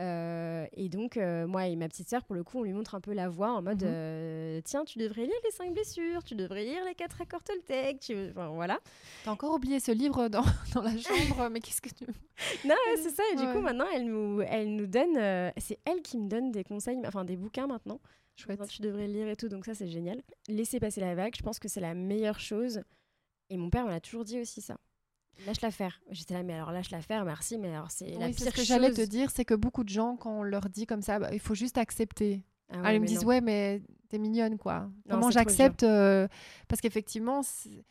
Euh, et donc, euh, moi et ma petite sœur, pour le coup, on lui montre un peu la voie en mode Mhm. euh, Tiens, tu devrais lire les 5 blessures, tu devrais lire les 4 accords Toltec. Tu... Enfin, voilà. T'as encore oublié ce livre dans, dans la chambre, mais qu'est-ce que tu... Non, ouais, c'est ça. Et du Ouais. coup, maintenant, elle nous, elle nous donne. c'est elle qui me donne des conseils, enfin des bouquins maintenant. Chouette. Tu devrais lire et tout, donc ça c'est génial. Laisser passer la vague, je pense que c'est la meilleure chose. Et mon père m'a toujours dit aussi ça. Lâche-la faire. J'étais là, mais alors lâche-la faire, merci, mais alors c'est la Oui, pire ce que j'allais chose. te dire, c'est que beaucoup de gens, quand on leur dit comme ça, bah, il faut juste accepter. Ah Ah, ils me disent, non. ouais, mais t'es mignonne, quoi. Comment c'est trop j'accepte euh, Parce qu'effectivement, c'est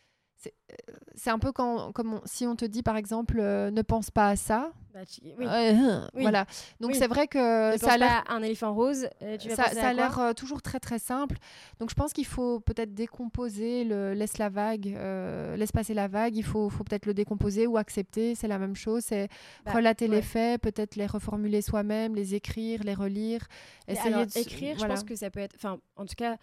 c'est- euh, c'est un peu quand, comme on- si on te dit, par exemple, euh, ne pense pas à ça. Bah, tu- oui. Ouais, Oui. Voilà. Donc Oui. c'est vrai que Ne ça a pense l'air à un éléphant rose, euh, tu ça, a l'air euh, toujours très très simple. Donc je pense qu'il faut peut-être décomposer le laisse la vague, euh, laisse passer la vague. Il faut, faut peut-être le décomposer ou accepter. C'est la même chose. C'est Bah, relater les faits, peut-être les reformuler soi-même, les écrire, les relire. Essayer alors, de écrire, voilà. je pense que ça peut être. Enfin, en tout cas,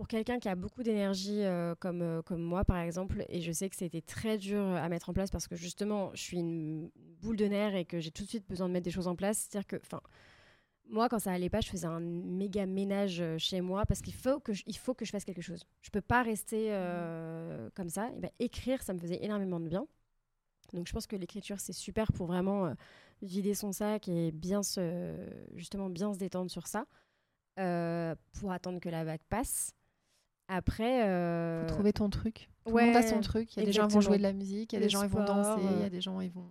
pour quelqu'un qui a beaucoup d'énergie euh, comme, euh, comme moi, par exemple, et je sais que c'était très dur à mettre en place parce que justement, je suis une boule de nerfs et que j'ai tout de suite besoin de mettre des choses en place. C'est-à-dire que, enfin, moi, quand ça allait pas, je faisais un méga ménage euh, chez moi parce qu'il faut que je, il faut que je fasse quelque chose. Je peux pas rester euh, comme ça. Et ben, écrire, ça me faisait énormément de bien. Donc, je pense que l'écriture, c'est super pour vraiment vider son sac et bien se, justement bien se détendre sur ça pour attendre que la vague passe. Après, euh, Faut trouver ton truc. Tout ouais, le monde a son truc. Il y a des gens qui vont jouer de la musique, il y a des gens qui vont danser, il y euh, a des gens ils vont.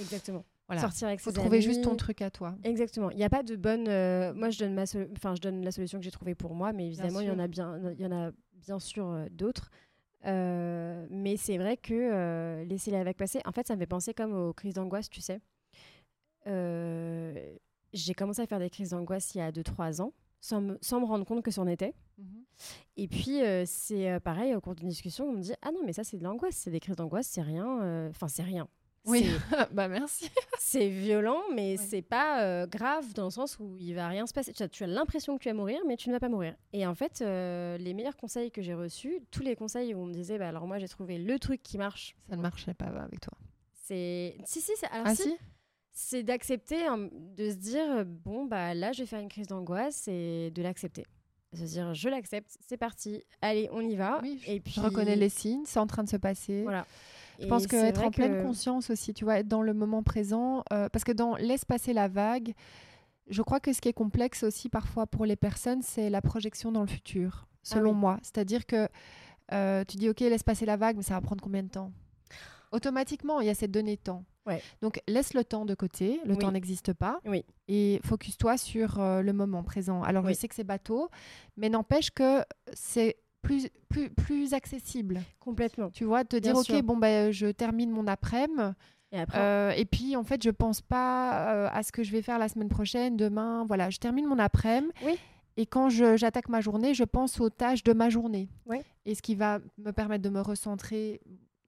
exactement. Voilà. Sortir avec Faut ses trouver juste ton truc à toi. Exactement. Il n'y a pas de bonne. euh, moi, je donne ma, enfin, je donne la solution que j'ai trouvée pour moi, mais évidemment, il y en a bien, il y en a bien sûr euh, d'autres. Euh, mais c'est vrai que euh, laisser la vague passer. En fait, ça me fait penser comme aux crises d'angoisse, tu sais. Euh, j'ai commencé à faire des crises d'angoisse il y a 2-3 ans, sans me, sans me rendre compte que c'en était. Et puis, euh, c'est euh, pareil, au cours d'une discussion, on me dit Ah non, mais ça, c'est de l'angoisse, c'est des crises d'angoisse, c'est rien. euh, Enfin, c'est rien. Oui. Bah merci. c'est violent, mais Ouais. c'est pas euh, grave dans le sens où il va rien se passer. Tu as, l'impression que tu vas mourir, mais tu ne vas pas mourir. Et en fait, euh, les meilleurs conseils que j'ai reçus, tous les conseils où on me disait bah, Alors, moi, j'ai trouvé le truc qui marche. Ça ne marchait pas avec toi. C'est. Si, si, c'est- alors, Ah si, si? C'est d'accepter, hein, de se dire Bon, bah là, je vais faire une crise d'angoisse et de l'accepter. Se dire Je l'accepte, c'est parti, allez, on y va. Oui, je- et puis, Je reconnais les signes, c'est en train de se passer. Voilà. Je Et pense que c'est être vrai en pleine que- conscience aussi, tu vois, être dans le moment présent, euh, parce que dans laisse passer la vague, je crois que ce qui est complexe aussi parfois pour les personnes, c'est la projection dans le futur, selon Ah oui. moi. C'est-à-dire que euh, tu dis ok, laisse passer la vague, mais ça va prendre combien de temps? Automatiquement, il y a cette donnée temps. Ouais. Donc laisse le temps de côté, le Oui. temps n'existe pas, Oui. et focus-toi sur euh, le moment présent. Alors Oui. je sais que c'est bateau, mais n'empêche que c'est plus, plus, plus accessible. Complètement. Tu vois, te Bien dire, ok, bon, ben, je termine mon après-midi. Et après, euh, et puis, en fait, je pense pas euh, à ce que je vais faire la semaine prochaine, demain. Voilà, je termine mon après-midi. Oui. Et quand j'attaque ma journée, je pense aux tâches de ma journée. Oui. Et ce qui va me permettre de me recentrer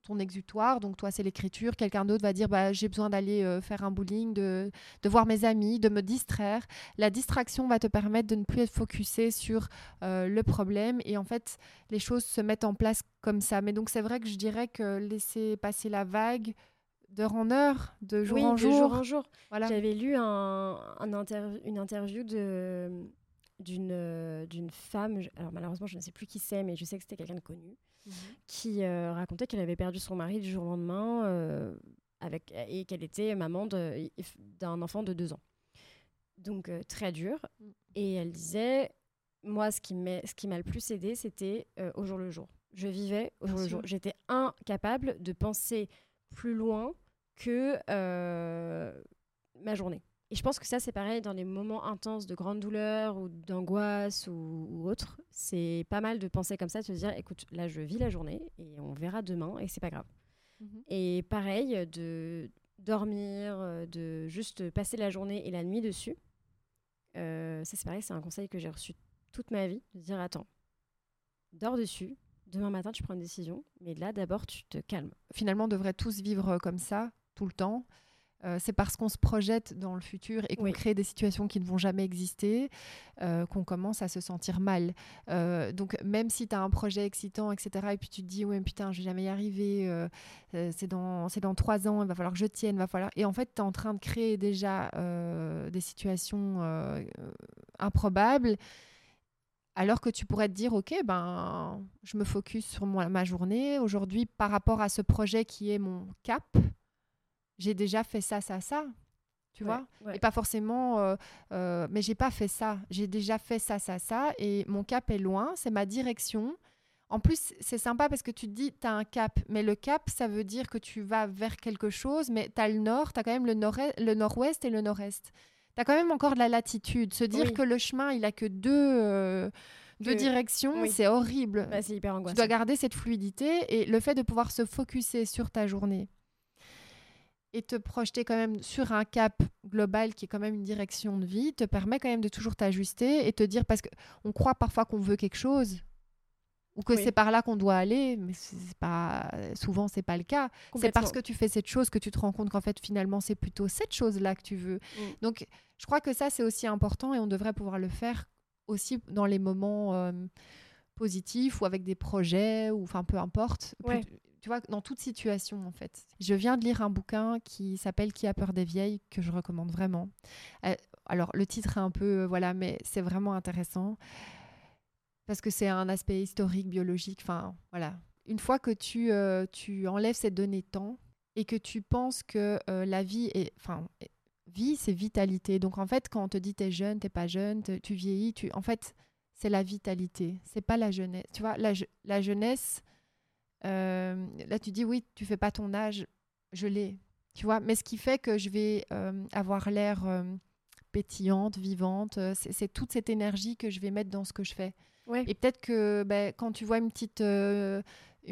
ton exutoire. Donc toi, c'est l'écriture. Quelqu'un d'autre va dire, bah, j'ai besoin d'aller euh, faire un bowling, de, de, voir mes amis, de me distraire. La distraction va te permettre de ne plus être focusé sur euh, le problème. Et en fait, les choses se mettent en place comme ça. Mais donc c'est vrai que je dirais que laisser passer la vague d'heure en heure, de jour en jour. De jour en jour. Voilà. J'avais lu un, un une interview de d'une d'une femme, alors malheureusement je ne sais plus qui c'est, mais je sais que c'était quelqu'un de connu, mhm. qui euh, racontait qu'elle avait perdu son mari du jour au lendemain euh, avec, et qu'elle était maman d'un enfant de deux ans. Donc euh, très dur. Mm. Et elle disait, moi ce qui m'a le plus aidé, c'était au jour le jour. Je vivais au jour le jour. J'étais incapable de penser plus loin que ma journée. Et je pense que ça, c'est pareil dans les moments intenses de grande douleur ou d'angoisse ou, autre. C'est pas mal de penser comme ça, de se dire, écoute, là, je vis la journée et on verra demain et c'est pas grave. Mhm. Et pareil, de dormir, de juste passer la journée et la nuit dessus. Euh, ça, c'est pareil, c'est un conseil que j'ai reçu toute ma vie, de dire, attends, dors dessus. Demain matin, tu prends une décision, mais là, d'abord, tu te calmes. Finalement, on devrait tous vivre comme ça, tout le temps. Euh, c'est parce qu'on se projette dans le futur et qu'on crée des situations qui ne vont jamais exister euh, qu'on commence à se sentir mal. Euh, donc même si tu as un projet excitant, etc., et puis tu te dis, ouais, putain, je vais jamais y arriver, c'est dans, dans trois ans, il va falloir que je tienne, va falloir... Et en fait, tu es en train de créer déjà des situations improbables. Alors que tu pourrais te dire, OK, ben, je me focus sur ma journée. Aujourd'hui, par rapport à ce projet qui est mon cap, j'ai déjà fait ça, ça, ça. Tu vois Et pas forcément, euh, euh, mais j'ai pas fait ça. J'ai déjà fait ça, ça, ça. Et mon cap est loin, c'est ma direction. En plus, c'est sympa parce que tu te dis, tu as un cap. Mais le cap, ça veut dire que tu vas vers quelque chose, mais tu as le nord, tu as quand même le nord-ouest le nord et le nord-est. Tu as quand même encore de la latitude. Se dire que le chemin, il a que deux, euh, deux directions, c'est horrible. Bah, c'est hyper angoissant. Tu dois garder cette fluidité et le fait de pouvoir se focuser sur ta journée et te projeter quand même sur un cap global qui est quand même une direction de vie te permet quand même de toujours t'ajuster et te dire parce que on croit parfois qu'on veut quelque chose ou que c'est par là qu'on doit aller mais c'est pas souvent c'est pas le cas. C'est parce que tu fais cette chose que tu te rends compte qu'en fait finalement c'est plutôt cette chose là que tu veux. Mm. donc je crois que ça c'est aussi important et on devrait pouvoir le faire aussi dans les moments euh, positifs ou avec des projets ou enfin peu importe dans toute situation, en fait. Je viens de lire un bouquin qui s'appelle Qui a peur des vieilles, que je recommande vraiment. Euh, alors, le titre est un peu, euh, voilà, mais c'est vraiment intéressant parce que c'est un aspect historique, biologique. Enfin, voilà. Une fois que tu, euh, tu enlèves cette donnée temps et que tu penses que la vie est, enfin, vie, c'est vitalité. Donc, en fait, quand on te dit t'es jeune, t'es pas jeune, tu vieillis, tu, en fait, c'est la vitalité. C'est pas la jeunesse. Tu vois, la, la jeunesse euh, là, tu dis oui, tu fais pas ton âge, je l'ai, tu vois. Mais ce qui fait que je vais euh, avoir l'air euh, pétillante, vivante, c'est toute cette énergie que je vais mettre dans ce que je fais. Et peut-être que ben, quand tu vois une petite, une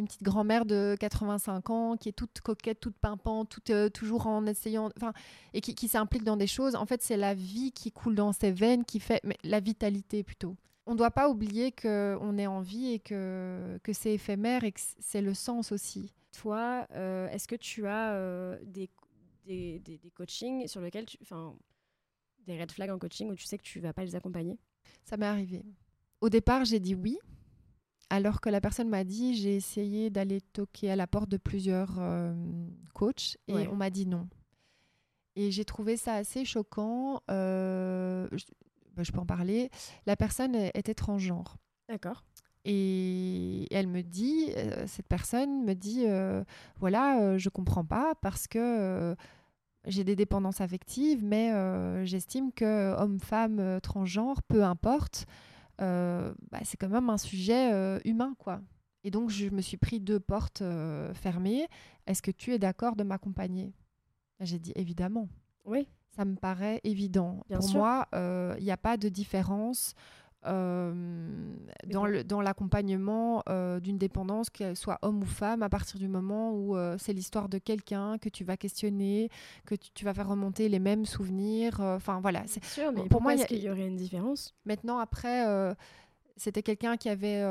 petite grand-mère de 85 ans qui est toute coquette, toute pimpante, toute, toujours en essayant, enfin, et qui, qui s'implique dans des choses, en fait, c'est la vie qui coule dans ses veines qui fait, mais la vitalité plutôt on ne doit pas oublier qu'on est en vie et que, que c'est éphémère et que c'est le sens aussi. Toi, euh, est-ce que tu as euh, des, des, des, coachings sur lesquels tu. Enfin, des red flags en coaching où tu sais que tu vas pas les accompagner? Ça m'est arrivé. Au départ, j'ai dit oui. Alors que la personne m'a dit, j'ai essayé d'aller toquer à la porte de plusieurs euh, coachs et on m'a dit non. Et j'ai trouvé ça assez choquant. Bah, je peux en parler. La personne est, transgenre. D'accord. Et elle me dit, euh, cette personne me dit, euh, voilà, euh, je comprends pas parce que j'ai des dépendances affectives, mais j'estime que homme-femme, transgenre, peu importe, bah, c'est quand même un sujet humain, quoi. Et donc, je me suis pris deux portes fermées. Est-ce que tu es d'accord de m'accompagner? J'ai dit évidemment. Oui ça me paraît évident. Pour moi, il euh, n'y a pas de différence euh, dans l'accompagnement euh, d'une dépendance, qu'elle soit homme ou femme, à partir du moment où c'est l'histoire de quelqu'un que tu vas questionner, que tu, vas faire remonter les mêmes souvenirs. Enfin voilà. C'est sûr, mais pour moi, est-ce qu'il y aurait une différence? Maintenant, après, c'était quelqu'un qui avait,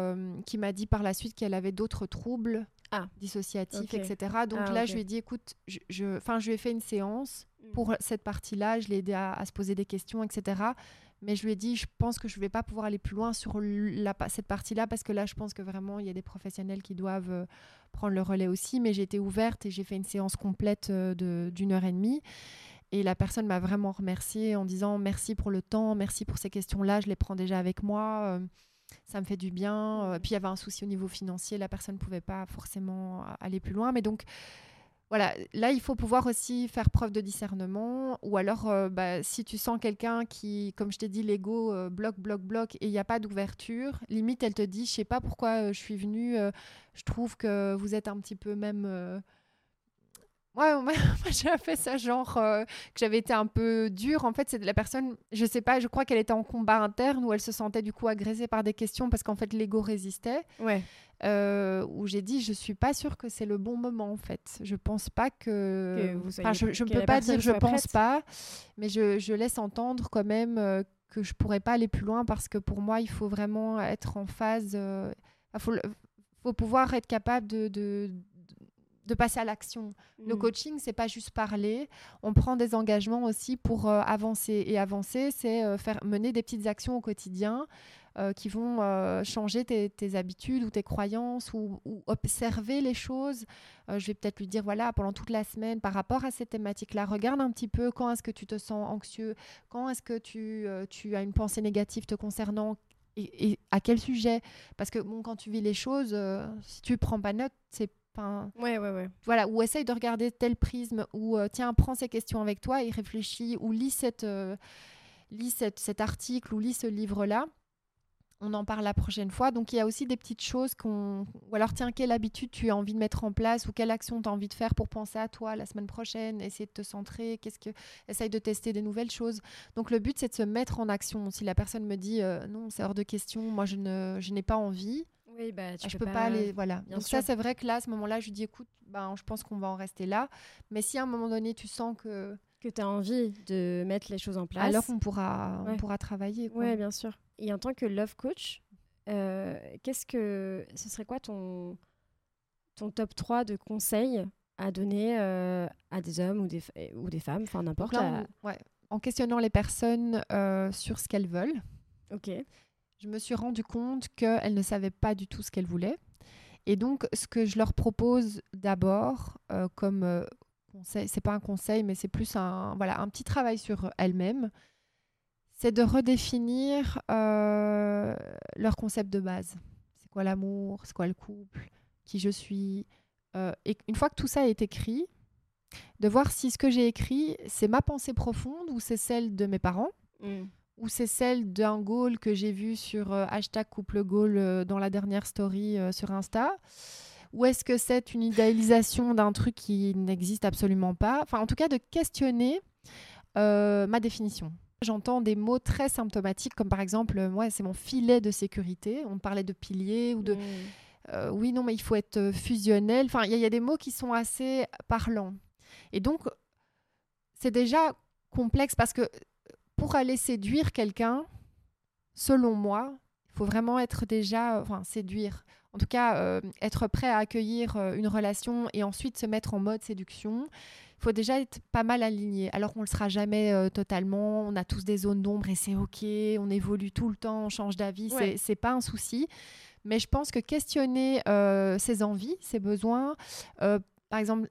qui m'a dit par la suite qu'elle avait d'autres troubles Ah. dissociatif, etc. Donc Ah, là, je lui ai dit, écoute, je, je, enfin, je lui ai fait une séance Mm. pour cette partie-là. Je l'ai aidé à, à se poser des questions, etc. Mais je lui ai dit, je pense que je ne vais pas pouvoir aller plus loin sur la, cette partie-là parce que là, je pense que vraiment, il y a des professionnels qui doivent euh, prendre le relais aussi. Mais j'ai été ouverte et j'ai fait une séance complète euh, d'une heure et demie. Et la personne m'a vraiment remerciée en disant merci pour le temps, merci pour ces questions-là, je les prends déjà avec moi, euh, ça me fait du bien. Euh, Puis il y avait un souci au niveau financier, la personne ne pouvait pas forcément euh, aller plus loin. Mais donc, voilà, là, il faut pouvoir aussi faire preuve de discernement. Ou alors, euh, bah, si tu sens quelqu'un qui, comme je t'ai dit, l'ego bloque, bloque, bloque, et il n'y a pas d'ouverture, limite, elle te dit, je sais pas pourquoi je suis venue, je trouve que vous êtes un petit peu même... Ouais, moi, j'ai fait ça genre euh, que j'avais été un peu dure. En fait, c'est de la personne, je sais pas, je crois qu'elle était en combat interne où elle se sentait du coup agressée par des questions parce qu'en fait l'ego résistait. Ouais. euh, où j'ai dit, je suis pas sûre que c'est le bon moment en fait. Je pense pas que. Que vous soyez- je, je que peux pas dire, je pense prête. pas, mais je, je laisse entendre quand même euh, que je pourrais pas aller plus loin parce que pour moi, il faut vraiment être en phase. Il faut, pouvoir être capable de, de, de passer à l'action. Le Mm. coaching, c'est pas juste parler. On prend des engagements aussi pour euh, avancer. Et avancer, c'est euh, faire mener des petites actions au quotidien euh, qui vont changer tes, tes habitudes ou tes croyances ou, ou observer les choses. Je vais peut-être lui dire voilà pendant toute la semaine par rapport à cette thématique-là, regarde un petit peu quand est-ce que tu te sens anxieux, quand est-ce que tu, tu as une pensée négative te concernant. Et, et à quel sujet? Parce que bon, quand tu vis les choses, euh, si tu prends pas note, c'est Ouais, ouais, ouais. voilà, ou essaye de regarder tel prisme, ou euh, tiens, prends ces questions avec toi et réfléchis, ou lis, cette, euh, lis cette- cet article, ou lis ce livre-là. On en parle la prochaine fois. Donc, il y a aussi des petites choses qu'on. Ou alors, tiens, quelle habitude tu as envie de mettre en place, ou quelle action tu as envie de faire pour penser à toi la semaine prochaine, essayer de te centrer, qu'est-ce que. Essaye de tester des nouvelles choses. Donc, le but, c'est de se mettre en action. Si la personne me dit euh, non, c'est hors de question, moi, je, ne, je n'ai pas envie, Oui, bah, tu ah, je peux pas, aller. Voilà. bien Donc sûr. ça, c'est vrai que là, à ce moment-là, je lui dis écoute, ben, je pense qu'on va en rester là. Mais si à un moment donné, tu sens que. Que tu as envie de mettre les choses en place. Alors, on pourra, Ouais. on pourra travailler. Ouais, bien sûr. Et en tant que love coach, euh, qu'est-ce que ce serait quoi ton ton top 3 de conseils à donner euh, à des hommes ou des, ou des femmes, enfin n'importe. à- ouais, en questionnant les personnes euh, sur ce qu'elles veulent, Ok. Je me suis rendu compte qu'elles ne savaient pas du tout ce qu'elles voulaient. Et donc, ce que je leur propose d'abord, euh, comme euh, conseil, c'est pas un conseil, mais c'est plus un, voilà, un petit travail sur elles-mêmes, c'est de redéfinir euh, leur concept de base. C'est quoi l'amour? C'est quoi le couple? Qui je suis? Et une fois que tout ça est écrit, de voir si ce que j'ai écrit, c'est ma pensée profonde ou c'est celle de mes parents Mm. Ou c'est celle d'un goal que j'ai vu sur euh, hashtag couple goal euh, dans la dernière story euh, sur Insta? Ou est-ce que c'est une idéalisation d'un truc qui n'existe absolument pas? Enfin, en tout cas, de questionner euh, ma définition. J'entends des mots très symptomatiques, comme par exemple, ouais, c'est mon filet de sécurité. On parlait de pilier ou de. Mm. Euh, oui, non, mais il faut être fusionnel. Enfin, il y, a- il y a des mots qui sont assez parlants. Et donc, c'est déjà complexe parce que pour aller séduire quelqu'un, selon moi, il faut vraiment être déjà, enfin, séduire. En tout cas, euh, être prêt à accueillir euh, une relation et ensuite se mettre en mode séduction. Il faut déjà être pas mal aligné. Alors qu'on ne le sera jamais euh, totalement. On a tous des zones d'ombre et c'est OK. On évolue tout le temps, on change d'avis. Ouais. C'est- pas un souci. Mais je pense que questionner euh, ses envies, ses besoins, par exemple,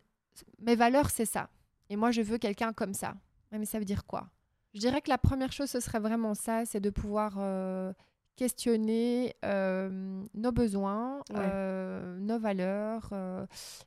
mes valeurs, c'est ça. Et moi, je veux quelqu'un comme ça. Mais ça veut dire quoi? Je dirais que la première chose, ce serait vraiment ça, c'est de pouvoir euh, questionner euh, nos besoins, Ouais. euh, nos valeurs,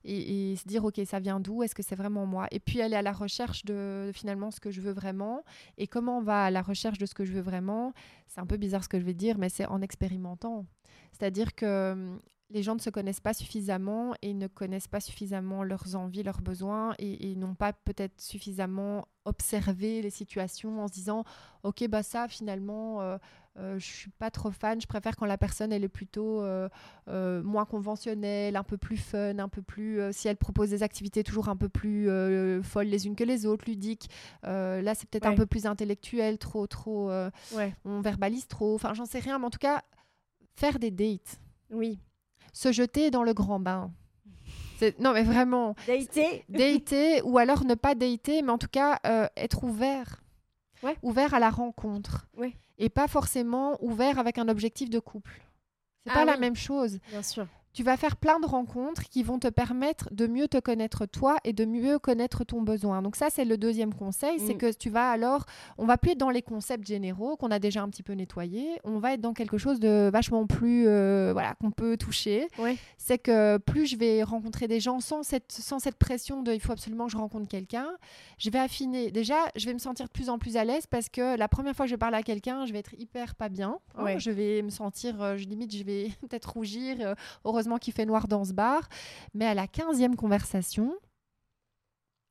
et, et se dire, OK, ça vient d'où? Est-ce que c'est vraiment moi? Et puis aller à la recherche de finalement ce que je veux vraiment. Et comment on va à la recherche de ce que je veux vraiment? C'est un peu bizarre ce que je vais dire, mais c'est en expérimentant. C'est-à-dire que les gens ne se connaissent pas suffisamment et ne connaissent pas suffisamment leurs envies, leurs besoins et, et n'ont pas peut-être suffisamment observé les situations en se disant ok bah ça finalement euh, euh, je suis pas trop fan je préfère quand la personne elle est plutôt euh, euh, moins conventionnelle un peu plus fun un peu plus euh, si elle propose des activités toujours un peu plus folles les unes que les autres ludiques là c'est peut-être un peu plus intellectuel trop trop Ouais. on verbalise trop enfin j'en sais rien mais en tout cas faire des dates Oui. Se jeter dans le grand bain. Non, mais vraiment. Dater. Dater, ou alors ne pas dater, mais en tout cas, euh, être ouvert. Ouais. Ouvert à la rencontre. Ouais. Et pas forcément ouvert avec un objectif de couple. C'est Ah pas la même chose. Bien sûr. Tu vas faire plein de rencontres qui vont te permettre de mieux te connaître toi et de mieux connaître ton besoin. Donc ça, c'est le deuxième conseil, c'est Mm. que tu vas alors, on va plus être dans les concepts généraux qu'on a déjà un petit peu nettoyés, on va être dans quelque chose de vachement plus, euh, voilà, qu'on peut toucher. C'est que plus je vais rencontrer des gens sans cette, sans cette pression de il faut absolument que je rencontre quelqu'un, je vais affiner. Déjà, je vais me sentir de plus en plus à l'aise parce que la première fois que je parle à quelqu'un, je vais être hyper pas bien. hein. Ouais. Je vais me sentir, euh, je limite, je vais peut-être rougir. euh, heureusement qu'il fait noir dans ce bar. Mais à la 15e conversation,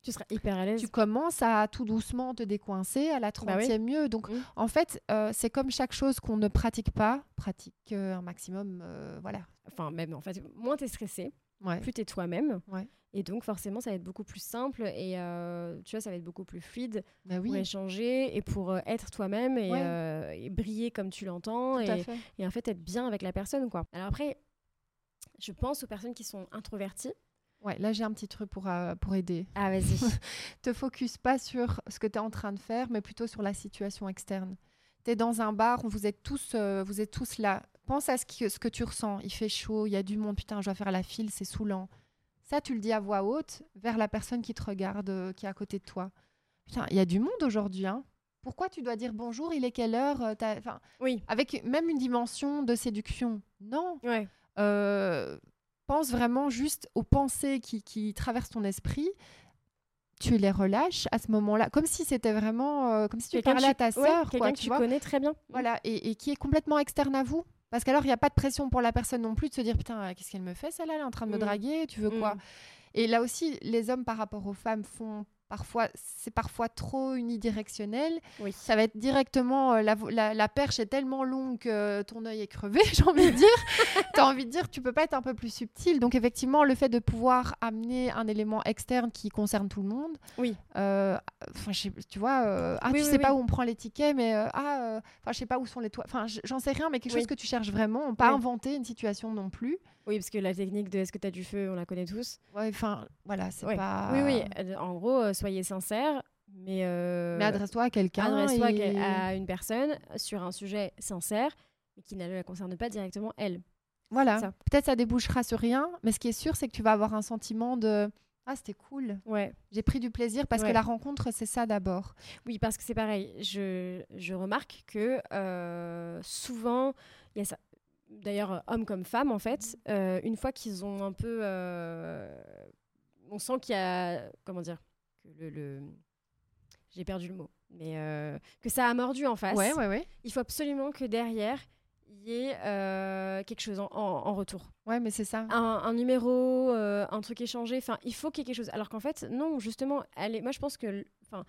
Tu seras hyper à l'aise. tu commences à tout doucement te décoincer, à la Bah 30e mieux. Donc, Mm. en fait, euh, c'est comme chaque chose qu'on ne pratique pas, pratique euh, un maximum. euh, voilà. Enfin, même en fait, moins t'es stressé, Ouais. plus t'es toi-même. Ouais. Et donc, forcément, ça va être beaucoup plus simple et euh, tu vois, ça va être beaucoup plus fluide Bah pour échanger et pour être toi-même et, Ouais. et briller comme tu l'entends et, et en fait être bien avec la personne, quoi. Alors après, je pense aux personnes qui sont introverties. Ouais, là, j'ai un petit truc pour, euh, pour aider. Ah, vas-y. te focus pas sur ce que tu es en train de faire, mais plutôt sur la situation externe. Tu es dans un bar, vous êtes tous, euh, vous êtes tous là. Pense à ce, qui- ce que tu ressens. Il fait chaud, il y a du monde, putain, je dois faire la file, c'est saoulant. Ça, tu le dis à voix haute vers la personne qui te regarde, euh, qui est à côté de toi. Putain, il y a du monde aujourd'hui. Hein. Pourquoi tu dois dire bonjour, il est quelle heure enfin, oui. Avec même une dimension de séduction? Non. Ouais. Euh, pense vraiment juste aux pensées qui, qui traversent ton esprit. Tu les relâches à ce moment-là, comme si c'était vraiment, euh, comme si tu parlais à ta tu- ouais, sœur, quelqu'un quoi, que tu vois. connais très bien. Voilà, et, et qui est complètement externe à vous. Parce qu'alors, il n'y a pas de pression pour la personne non plus de se dire Putain, qu'est-ce qu'elle me fait celle-là Elle est en train de me Mm. draguer, tu veux quoi? Mm. Et là aussi, les hommes par rapport aux femmes font parfois, c'est parfois trop unidirectionnel. Oui. Ça va être directement, euh, la, la, la perche est tellement longue que ton œil est crevé, j'ai envie de dire. tu as envie de dire, tu peux pas être un peu plus subtil. Donc effectivement, le fait de pouvoir amener un élément externe qui concerne tout le monde, Oui. euh, je tu vois, euh, ah, Oui, tu oui, sais pas où on prend les tickets, mais ah, enfin, je sais pas où sont les toits. Enfin, j'en sais rien, mais quelque chose que tu cherches vraiment. Pas Oui. inventer une situation non plus. Oui, parce que la technique de est-ce que tu as du feu, on la connaît tous. Ouais, enfin, voilà, c'est Ouais. pas. Oui, oui. En gros, euh, soyez sincères, mais, euh, Mais adresse-toi à quelqu'un. adresse-toi à et- quel- à une personne sur un sujet sincère, mais qui ne la concerne pas directement elle. Voilà. Peut-être ça débouchera sur rien, mais ce qui est sûr, c'est que tu vas avoir un sentiment de ah c'était cool, Ouais. j'ai pris du plaisir parce Ouais. que la rencontre c'est ça d'abord. Oui, parce que c'est pareil. Je, je remarque que euh, souvent, il y a ça. D'ailleurs, euh, hommes comme femmes, en fait, euh, une fois qu'ils ont un peu. euh, on sent qu'il y a. Comment dire que le, le- J'ai perdu le mot. Mais euh, que ça a mordu en face. Ouais ouais ouais. Il faut absolument que derrière, il y ait quelque chose en, en- en retour. Ouais mais c'est ça. Un, un numéro, un truc échangé. Enfin, il faut qu'il y ait quelque chose. Alors qu'en fait, non, justement, allez, moi je pense que. l- Enfin,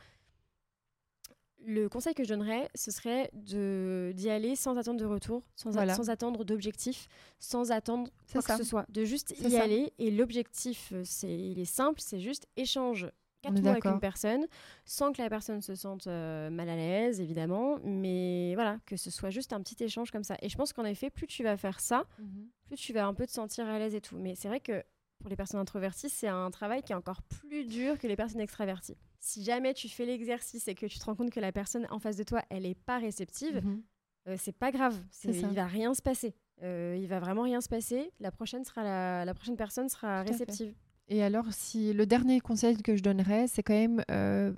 le conseil que je donnerais, ce serait d'y aller sans attendre de retour, sans, a- Voilà. sans attendre d'objectif, sans attendre quoi que ce soit. De juste y ça. aller. Et l'objectif, euh, c'est, il est simple, c'est juste échange quatre mots avec une personne, sans que la personne se sente euh, mal à l'aise, évidemment, mais voilà, que ce soit juste un petit échange comme ça. Et je pense qu'en effet, plus tu vas faire ça, Mhm. plus tu vas un peu te sentir à l'aise et tout. Mais c'est vrai que pour les personnes introverties, c'est un travail qui est encore plus dur que les personnes extraverties. Si jamais tu fais l'exercice et que tu te rends compte que la personne en face de toi, elle n'est pas réceptive, Mhm. euh, c'est pas grave. C'est. Il va rien se passer. Euh, il va vraiment rien se passer. La prochaine sera la, la prochaine personne sera Tout réceptive. Et alors si le dernier conseil que je donnerais, c'est quand même euh,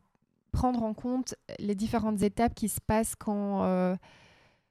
prendre en compte les différentes étapes qui se passent quand euh,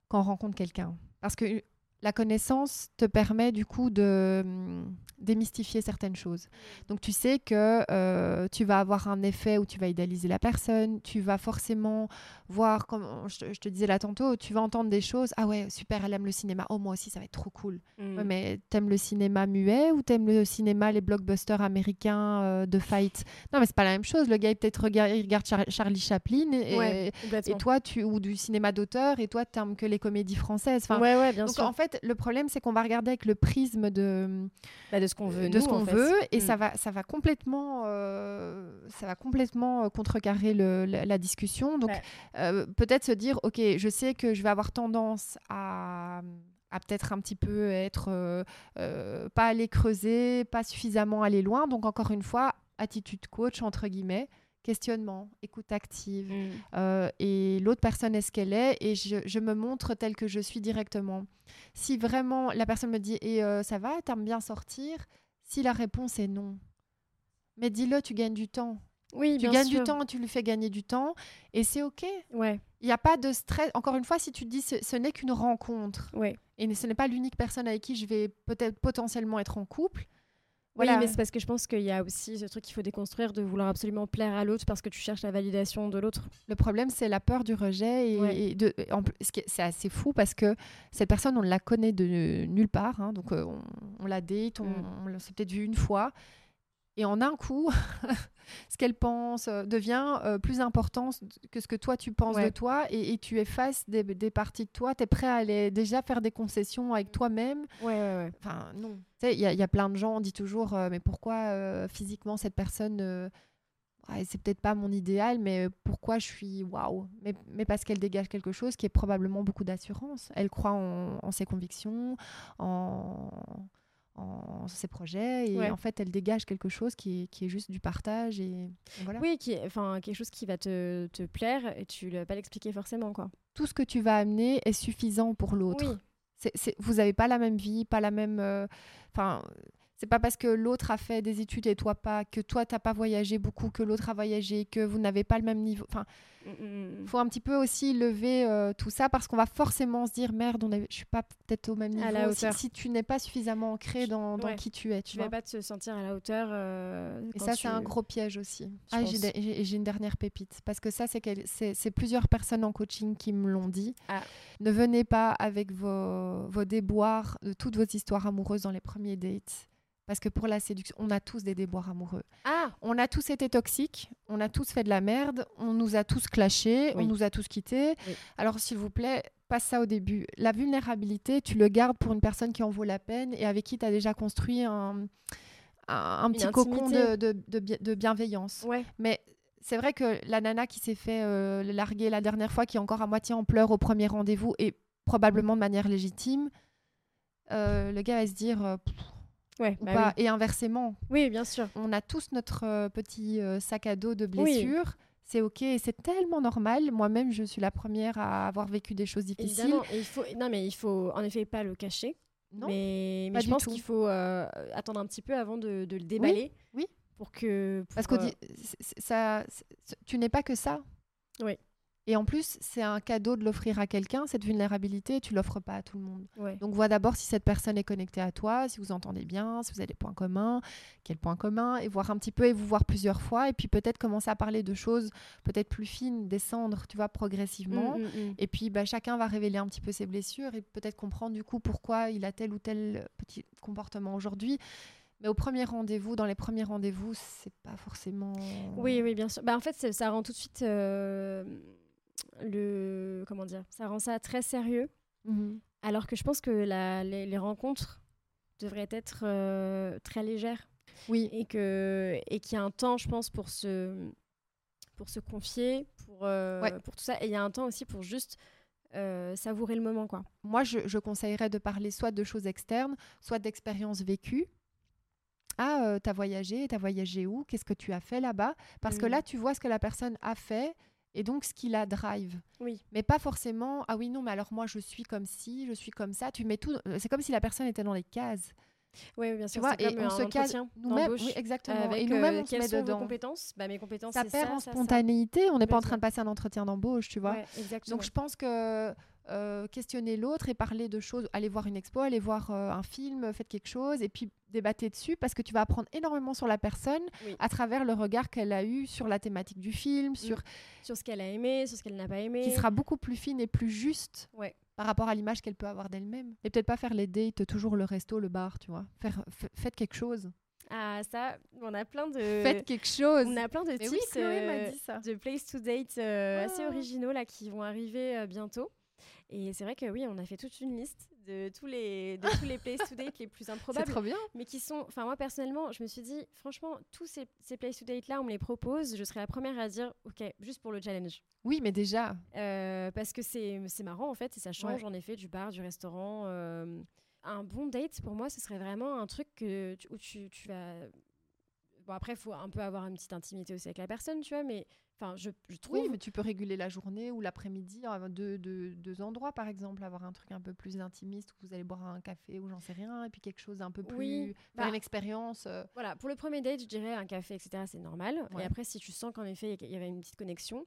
quand on rencontre quelqu'un. Parce que la connaissance te permet du coup de hum, démystifier certaines choses. Donc tu sais que euh, tu vas avoir un effet où tu vas idéaliser la personne, tu vas forcément voir, comme je, te- je te disais là tantôt, tu vas entendre des choses. Ah ouais, super, elle aime le cinéma. Oh moi aussi, ça va être trop cool. Mm. Ouais, mais t'aimes le cinéma muet ou t'aimes le cinéma, les blockbusters américains euh, de fight? Non, mais c'est pas la même chose. Le gars, peut-être regarde, il regarde Char- Charlie Chaplin et, Ouais, et complètement. toi, tu ou du cinéma d'auteur et toi, t'aimes que les comédies françaises. Enfin, ouais, ouais, bien donc sûr. en fait, le problème, c'est qu'on va regarder avec le prisme de, Bah, de ce qu'on veut. de nous, ce qu'on en fait. veut et ça va, ça va complètement, euh, ça va complètement euh, contrecarrer le- la, la discussion. Donc Ouais. euh, peut-être se dire, ok, je sais que je vais avoir tendance à à peut-être un petit peu être euh, euh, pas aller creuser, pas suffisamment aller loin. Donc encore une fois, attitude coach entre guillemets, questionnement, écoute active. Mm. euh, et l'autre personne est ce qu'elle est et je, je me montre telle que je suis directement. Si vraiment la personne me dit et euh, ça va, t'aimes bien sortir, si la réponse est non, mais dis-le, tu gagnes du temps. Oui, Tu bien gagnes sûr. du temps, tu lui fais gagner du temps et c'est ok. Ouais, Il n'y a pas de stress. Encore une fois, si tu te dis ce, ce n'est qu'une rencontre ouais. et ce n'est pas l'unique personne avec qui je vais peut-être potentiellement être en couple. Voilà. Oui, mais c'est parce que je pense qu'il y a aussi ce truc qu'il faut déconstruire de vouloir absolument plaire à l'autre parce que tu cherches la validation de l'autre. Le problème, c'est la peur du rejet. Et, Ouais. de, c'est assez fou parce que cette personne, on la connaît de nulle part. hein. donc, euh, on, on la date, on, Mm. on l'a s'est peut-être vu une fois. Et en un coup, ce qu'elle pense euh, devient euh, plus important que ce que toi, tu penses de toi. Et, et tu effaces des, des parties de toi. Tu es prêt à aller déjà faire des concessions avec toi-même. Ouais, ouais. Enfin, non. Tu sais, il y, a- il y a plein de gens, on dit toujours, euh, mais pourquoi euh, physiquement cette personne, c'est peut-être pas mon idéal, mais pourquoi je suis waouh mais, mais parce qu'elle dégage quelque chose qui est probablement beaucoup d'assurance. Elle croit en, en ses convictions, en, en ses projets, et Ouais. en fait, elle dégage quelque chose qui est, qui est juste du partage. Et, voilà. Oui, qui est- enfin, quelque chose qui va te, te plaire et tu ne vas pas l'expliquer forcément, quoi. Tout ce que tu vas amener est suffisant pour l'autre. Oui, C'est- c'est- vous n'avez pas la même vie, pas la même. euh, Enfin, c'est pas parce que l'autre a fait des études et toi pas, que toi t'as pas voyagé beaucoup, que l'autre a voyagé, que vous n'avez pas le même niveau. Enfin, Mm, mm, il faut un petit peu aussi lever euh, tout ça parce qu'on va forcément se dire merde, on est- je suis pas peut-être au même niveau. La Si- tu n'es pas suffisamment ancré dans, dans Ouais. qui tu es, tu Tu vas pas te sentir à la hauteur. euh, Et ça, tu- c'est un gros piège aussi. Ah, j'ai une dernière pépite. Parce que ça, c'est quel- c'est c'est plusieurs personnes en coaching qui me l'ont dit. Ah. Ne venez pas avec vos, vos déboires de toutes vos histoires amoureuses dans les premiers dates. Parce que pour la séduction, on a tous des déboires amoureux. Ah, On a tous été toxiques, on a tous fait de la merde, on nous a tous clashés, Oui. on nous a tous quittés. Oui. Alors, s'il vous plaît, passe ça au début. La vulnérabilité, tu le gardes pour une personne qui en vaut la peine et avec qui tu as déjà construit un, un, petit cocon de, de- de bi- de bienveillance. ouais. Mais c'est vrai que la nana qui s'est fait euh, larguer la dernière fois, qui est encore à moitié en pleurs au premier rendez-vous et probablement de manière légitime, euh, le gars va se dire euh, pff, Ouais, bah pas. Et inversement, oui. oui, bien sûr. on a tous notre euh, petit euh, sac à dos de blessures. C'est ok, c'est tellement normal. Moi-même, je suis la première à avoir vécu des choses difficiles. Évidemment, et il faut, non, mais il faut en effet pas le cacher. Non, mais, mais je pense qu'il faut euh, attendre un petit peu avant de, de le déballer. oui. Pour que. parce que ça, tu n'es pas que ça. Oui. Et en plus, c'est un cadeau de l'offrir à quelqu'un, cette vulnérabilité, et tu l'offres pas à tout le monde. ouais. Donc vois d'abord si cette personne est connectée à toi, si vous entendez bien, si vous avez des points communs, quels points communs, et voir un petit peu et vous voir plusieurs fois, et puis peut-être commencer à parler de choses peut-être plus fines, descendre, tu vois, progressivement. Mm, mm, mm. Et puis bah, chacun va révéler un petit peu ses blessures et peut-être comprendre du coup pourquoi il a tel ou tel petit comportement aujourd'hui. Mais au premier rendez-vous, dans les premiers rendez-vous, c'est pas forcément. Oui, oui, bien sûr. Bah, en fait, ça rend tout de suite euh, le. Comment dire Ça rend ça très sérieux. Mhm. Alors que je pense que la- les, les rencontres devraient être euh, très légères. Oui, Et que et qu'il y a un temps, je pense, pour se, pour se confier, pour, euh, Ouais. pour tout ça. Et il y a un temps aussi pour juste euh, savourer le moment, quoi. moi je, je conseillerais de parler soit de choses externes, soit d'expériences vécues. Ah, t'as voyagé, t'as voyagé où? Qu'est-ce que tu as fait là-bas? Parce que Mhm. là, tu vois ce que la personne a fait et donc ce qui la drive. Oui. Mais pas forcément, ah oui, non, mais alors moi je suis comme ci, je suis comme ça. Tu mets tout. euh, C'est comme si la personne était dans les cases. Oui, bien Tu sûr. vois, c'est et on un se entretien nous-mêmes. Oui, exactement. Avec et nous-mêmes, euh, on se met sont vos dedans. compétences? Bah, Mes compétences, Ça perd ça, en ça, ça. spontanéité. On n'est pas en train de passer un entretien d'embauche, tu vois. Ouais, exactement. Donc je pense que euh, questionner l'autre et parler de choses, aller voir une expo, aller voir euh, un film, faites quelque chose et puis débattre dessus parce que tu vas apprendre énormément sur la personne Oui. à travers le regard qu'elle a eu sur la thématique du film, sur Sur ce qu'elle a aimé, sur ce qu'elle n'a pas aimé. qui sera beaucoup plus fine et plus juste Ouais. par rapport à l'image qu'elle peut avoir d'elle-même. Et peut-être pas faire les dates toujours le resto, le bar, tu vois. Faire, faites quelque chose. Ah, ça, on a plein de. Faites quelque chose. On a plein de Mais tips oui, Chloé m'a euh, dit ça. de place to date euh, assez Ah. originaux là qui vont arriver euh, bientôt. Et c'est vrai que oui, on a fait toute une liste de tous les, de tous les places to date les plus improbables. C'est trop bien. Mais qui sont. Enfin, moi, personnellement, je me suis dit, franchement, tous ces, ces place to date là, on me les propose. Je serais la première à dire, OK, juste pour le challenge. Oui, mais déjà. Euh, parce que c'est marrant, en fait, et ça change, en effet, du bar, du restaurant. Euh, un bon date, pour moi, ce serait vraiment un truc que, où tu, tu vas. Bon, après, il faut un peu avoir une petite intimité aussi avec la personne, tu vois, mais Enfin, je, trouve. Oui, mais tu peux réguler la journée ou l'après-midi, deux, deux, deux, endroits par exemple, avoir un truc un peu plus intimiste où vous allez boire un café ou j'en sais rien, et puis quelque chose un peu plus. Oui. Bah, une expérience. Euh. Voilà, pour le premier date, je dirais un café, etc., c'est normal. Et après, si tu sens qu'en effet, il y avait une petite connexion,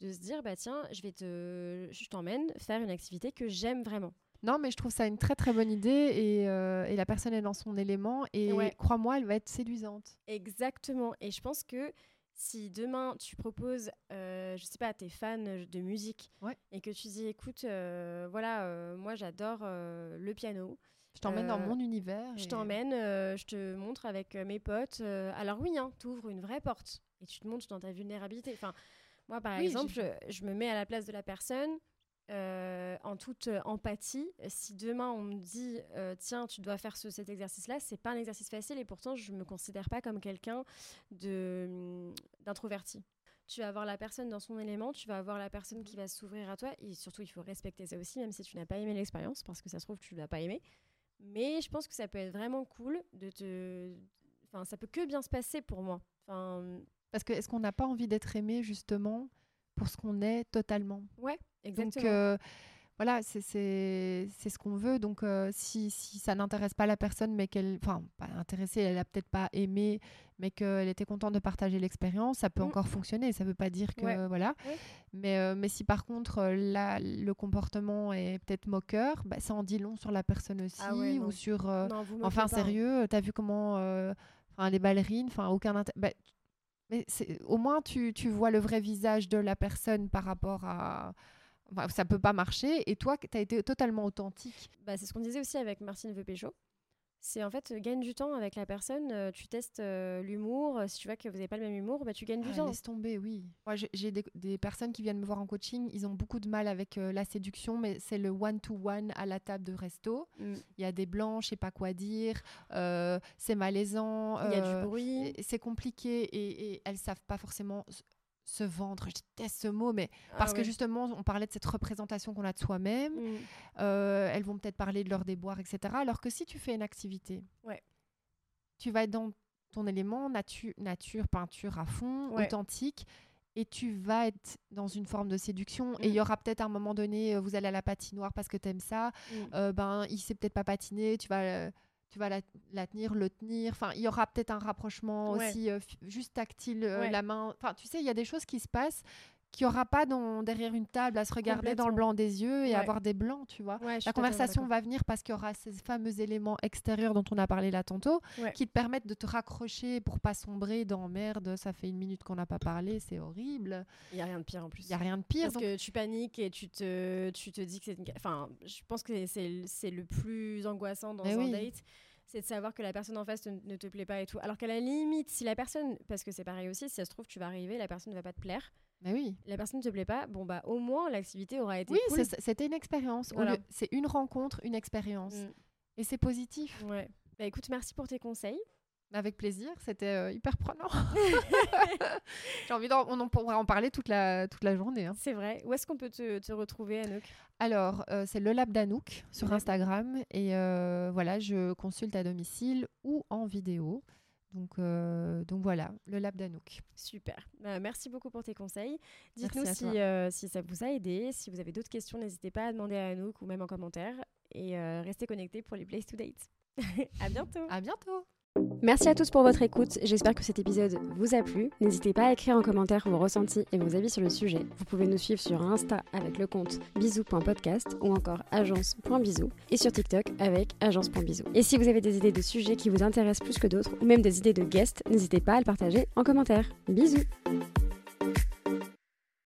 de se dire, bah tiens, je vais te. Je t'emmène faire une activité que j'aime vraiment. Non, mais je trouve ça une très très bonne idée et, euh, et la personne est dans son élément et crois-moi, elle va être séduisante. Exactement. Et je pense que si demain tu proposes, euh, je sais pas, à tes fans de musique et que tu dis, écoute, euh, voilà, euh, moi j'adore euh, le piano. Je t'emmène dans mon univers. Je t'emmène, je te montre avec mes potes. alors oui, hein, tu ouvres une vraie porte et tu te montres dans ta vulnérabilité. Enfin, moi par exemple, je, me mets à la place de la personne. Euh, en toute euh, empathie. Si demain on me dit euh, tiens tu dois faire cet exercice-là, c'est pas un exercice facile et pourtant je me considère pas comme quelqu'un hum, d'introverti. Tu vas avoir la personne dans son élément, tu vas avoir la personne qui va s'ouvrir à toi et surtout il faut respecter ça aussi même si tu n'as pas aimé l'expérience parce que ça se trouve tu l'as pas aimé. Mais je pense que ça peut être vraiment cool de te enfin ça peut que bien se passer pour moi. Enfin parce que est-ce qu'on n'a pas envie d'être aimé justement pour ce qu'on est totalement Ouais, exactement. Donc, euh, voilà, c'est ce qu'on veut. Donc, euh, si, si, ça n'intéresse pas la personne, mais qu'elle. Enfin, pas intéressée, elle n'a peut-être pas aimé, mais qu'elle était contente de partager l'expérience, ça peut mm. encore fonctionner. Ça ne veut pas dire que. Voilà. Mais, euh, mais si par contre, là, le comportement est peut-être moqueur, bah, ça en dit long sur la personne aussi. Ah ou sur. enfin, sérieux, tu as vu comment. Enfin, les ballerines, enfin, aucun intérêt. Bah, mais au moins, tu, vois le vrai visage de la personne par rapport à. Enfin, ça peut pas marcher. Et toi, tu as été totalement authentique. Bah, c'est ce qu'on disait aussi avec Martine Vepéjo c'est en fait euh, gagne du temps avec la personne. Euh, tu testes euh, l'humour. Si tu vois que vous n'avez pas le même humour, bah, tu gagnes du ah, temps. Laisse tomber, oui. Moi, j'ai des, personnes qui viennent me voir en coaching. Ils ont beaucoup de mal avec la séduction, mais c'est le one-to-one à la table de resto. Mm. Il y a des blancs, je sais pas quoi dire. c'est malaisant. Il y a du bruit. C'est compliqué et, et elles savent pas forcément se vendre, je déteste ce mot, mais ah parce que justement, on parlait de cette représentation qu'on a de soi-même. Mm. Euh, elles vont peut-être parler de leur déboire, etc. Alors que si tu fais une activité, ouais. tu vas être dans ton élément nature, peinture à fond, authentique, et tu vas être dans une forme de séduction. Et il y mm. aura peut-être à un moment donné, euh, vous allez à la patinoire parce que tu aimes ça, mm. euh, ben, il sait peut-être pas patiner, tu vas tu vas la, tenir, le tenir. Enfin, il y aura peut-être un rapprochement aussi euh, juste tactile, euh, la main. Enfin, tu sais, il y a des choses qui se passent qu'il n'y aura pas dans, derrière une table à se regarder dans le blanc des yeux et avoir des blancs, tu vois. la conversation va venir parce qu'il y aura ces fameux éléments extérieurs dont on a parlé là tantôt qui te permettent de te raccrocher pour pas sombrer dans merde, ça fait une minute qu'on n'a pas parlé, c'est horrible. Il n'y a rien de pire en plus. Il n'y a rien de pire. Parce que tu paniques et tu te, tu te dis que c'est Enfin, je pense que c'est le plus angoissant dans un date c'est de savoir que la personne en face ne te plaît pas et tout. Alors qu'à la limite, si la personne, parce que c'est pareil aussi, si ça se trouve, tu vas arriver, la personne ne va pas te plaire, mais oui. La personne ne te plaît pas, bon bah au moins l'activité aura été oui, c'était une expérience. C'est une rencontre, une expérience. Mm. Et c'est positif. Ouais. Bah écoute, merci pour tes conseils. Avec plaisir, c'était euh, hyper prenant. J'ai envie d'en, on pourra en parler toute la, toute la journée. Hein. C'est vrai. Où est-ce qu'on peut te, te retrouver, Anouk? Alors, euh, c'est le Lab d'Anouk sur Instagram. Et euh, voilà, je consulte à domicile ou en vidéo. Donc, euh, donc voilà, le lab d'Anouk. Super. Bah, merci beaucoup pour tes conseils. Dites-nous si, euh, si, ça vous a aidé. Si vous avez d'autres questions, n'hésitez pas à demander à Anouk ou même en commentaire. Et euh, restez connectés pour les Place to Date. à bientôt. À bientôt. Merci à tous pour votre écoute, j'espère que cet épisode vous a plu. N'hésitez pas à écrire en commentaire vos ressentis et vos avis sur le sujet. Vous pouvez nous suivre sur Insta avec le compte bisous.podcast ou encore agence.bisous et sur TikTok avec agence.bisous. Et si vous avez des idées de sujets qui vous intéressent plus que d'autres ou même des idées de guests, n'hésitez pas à le partager en commentaire. Bisous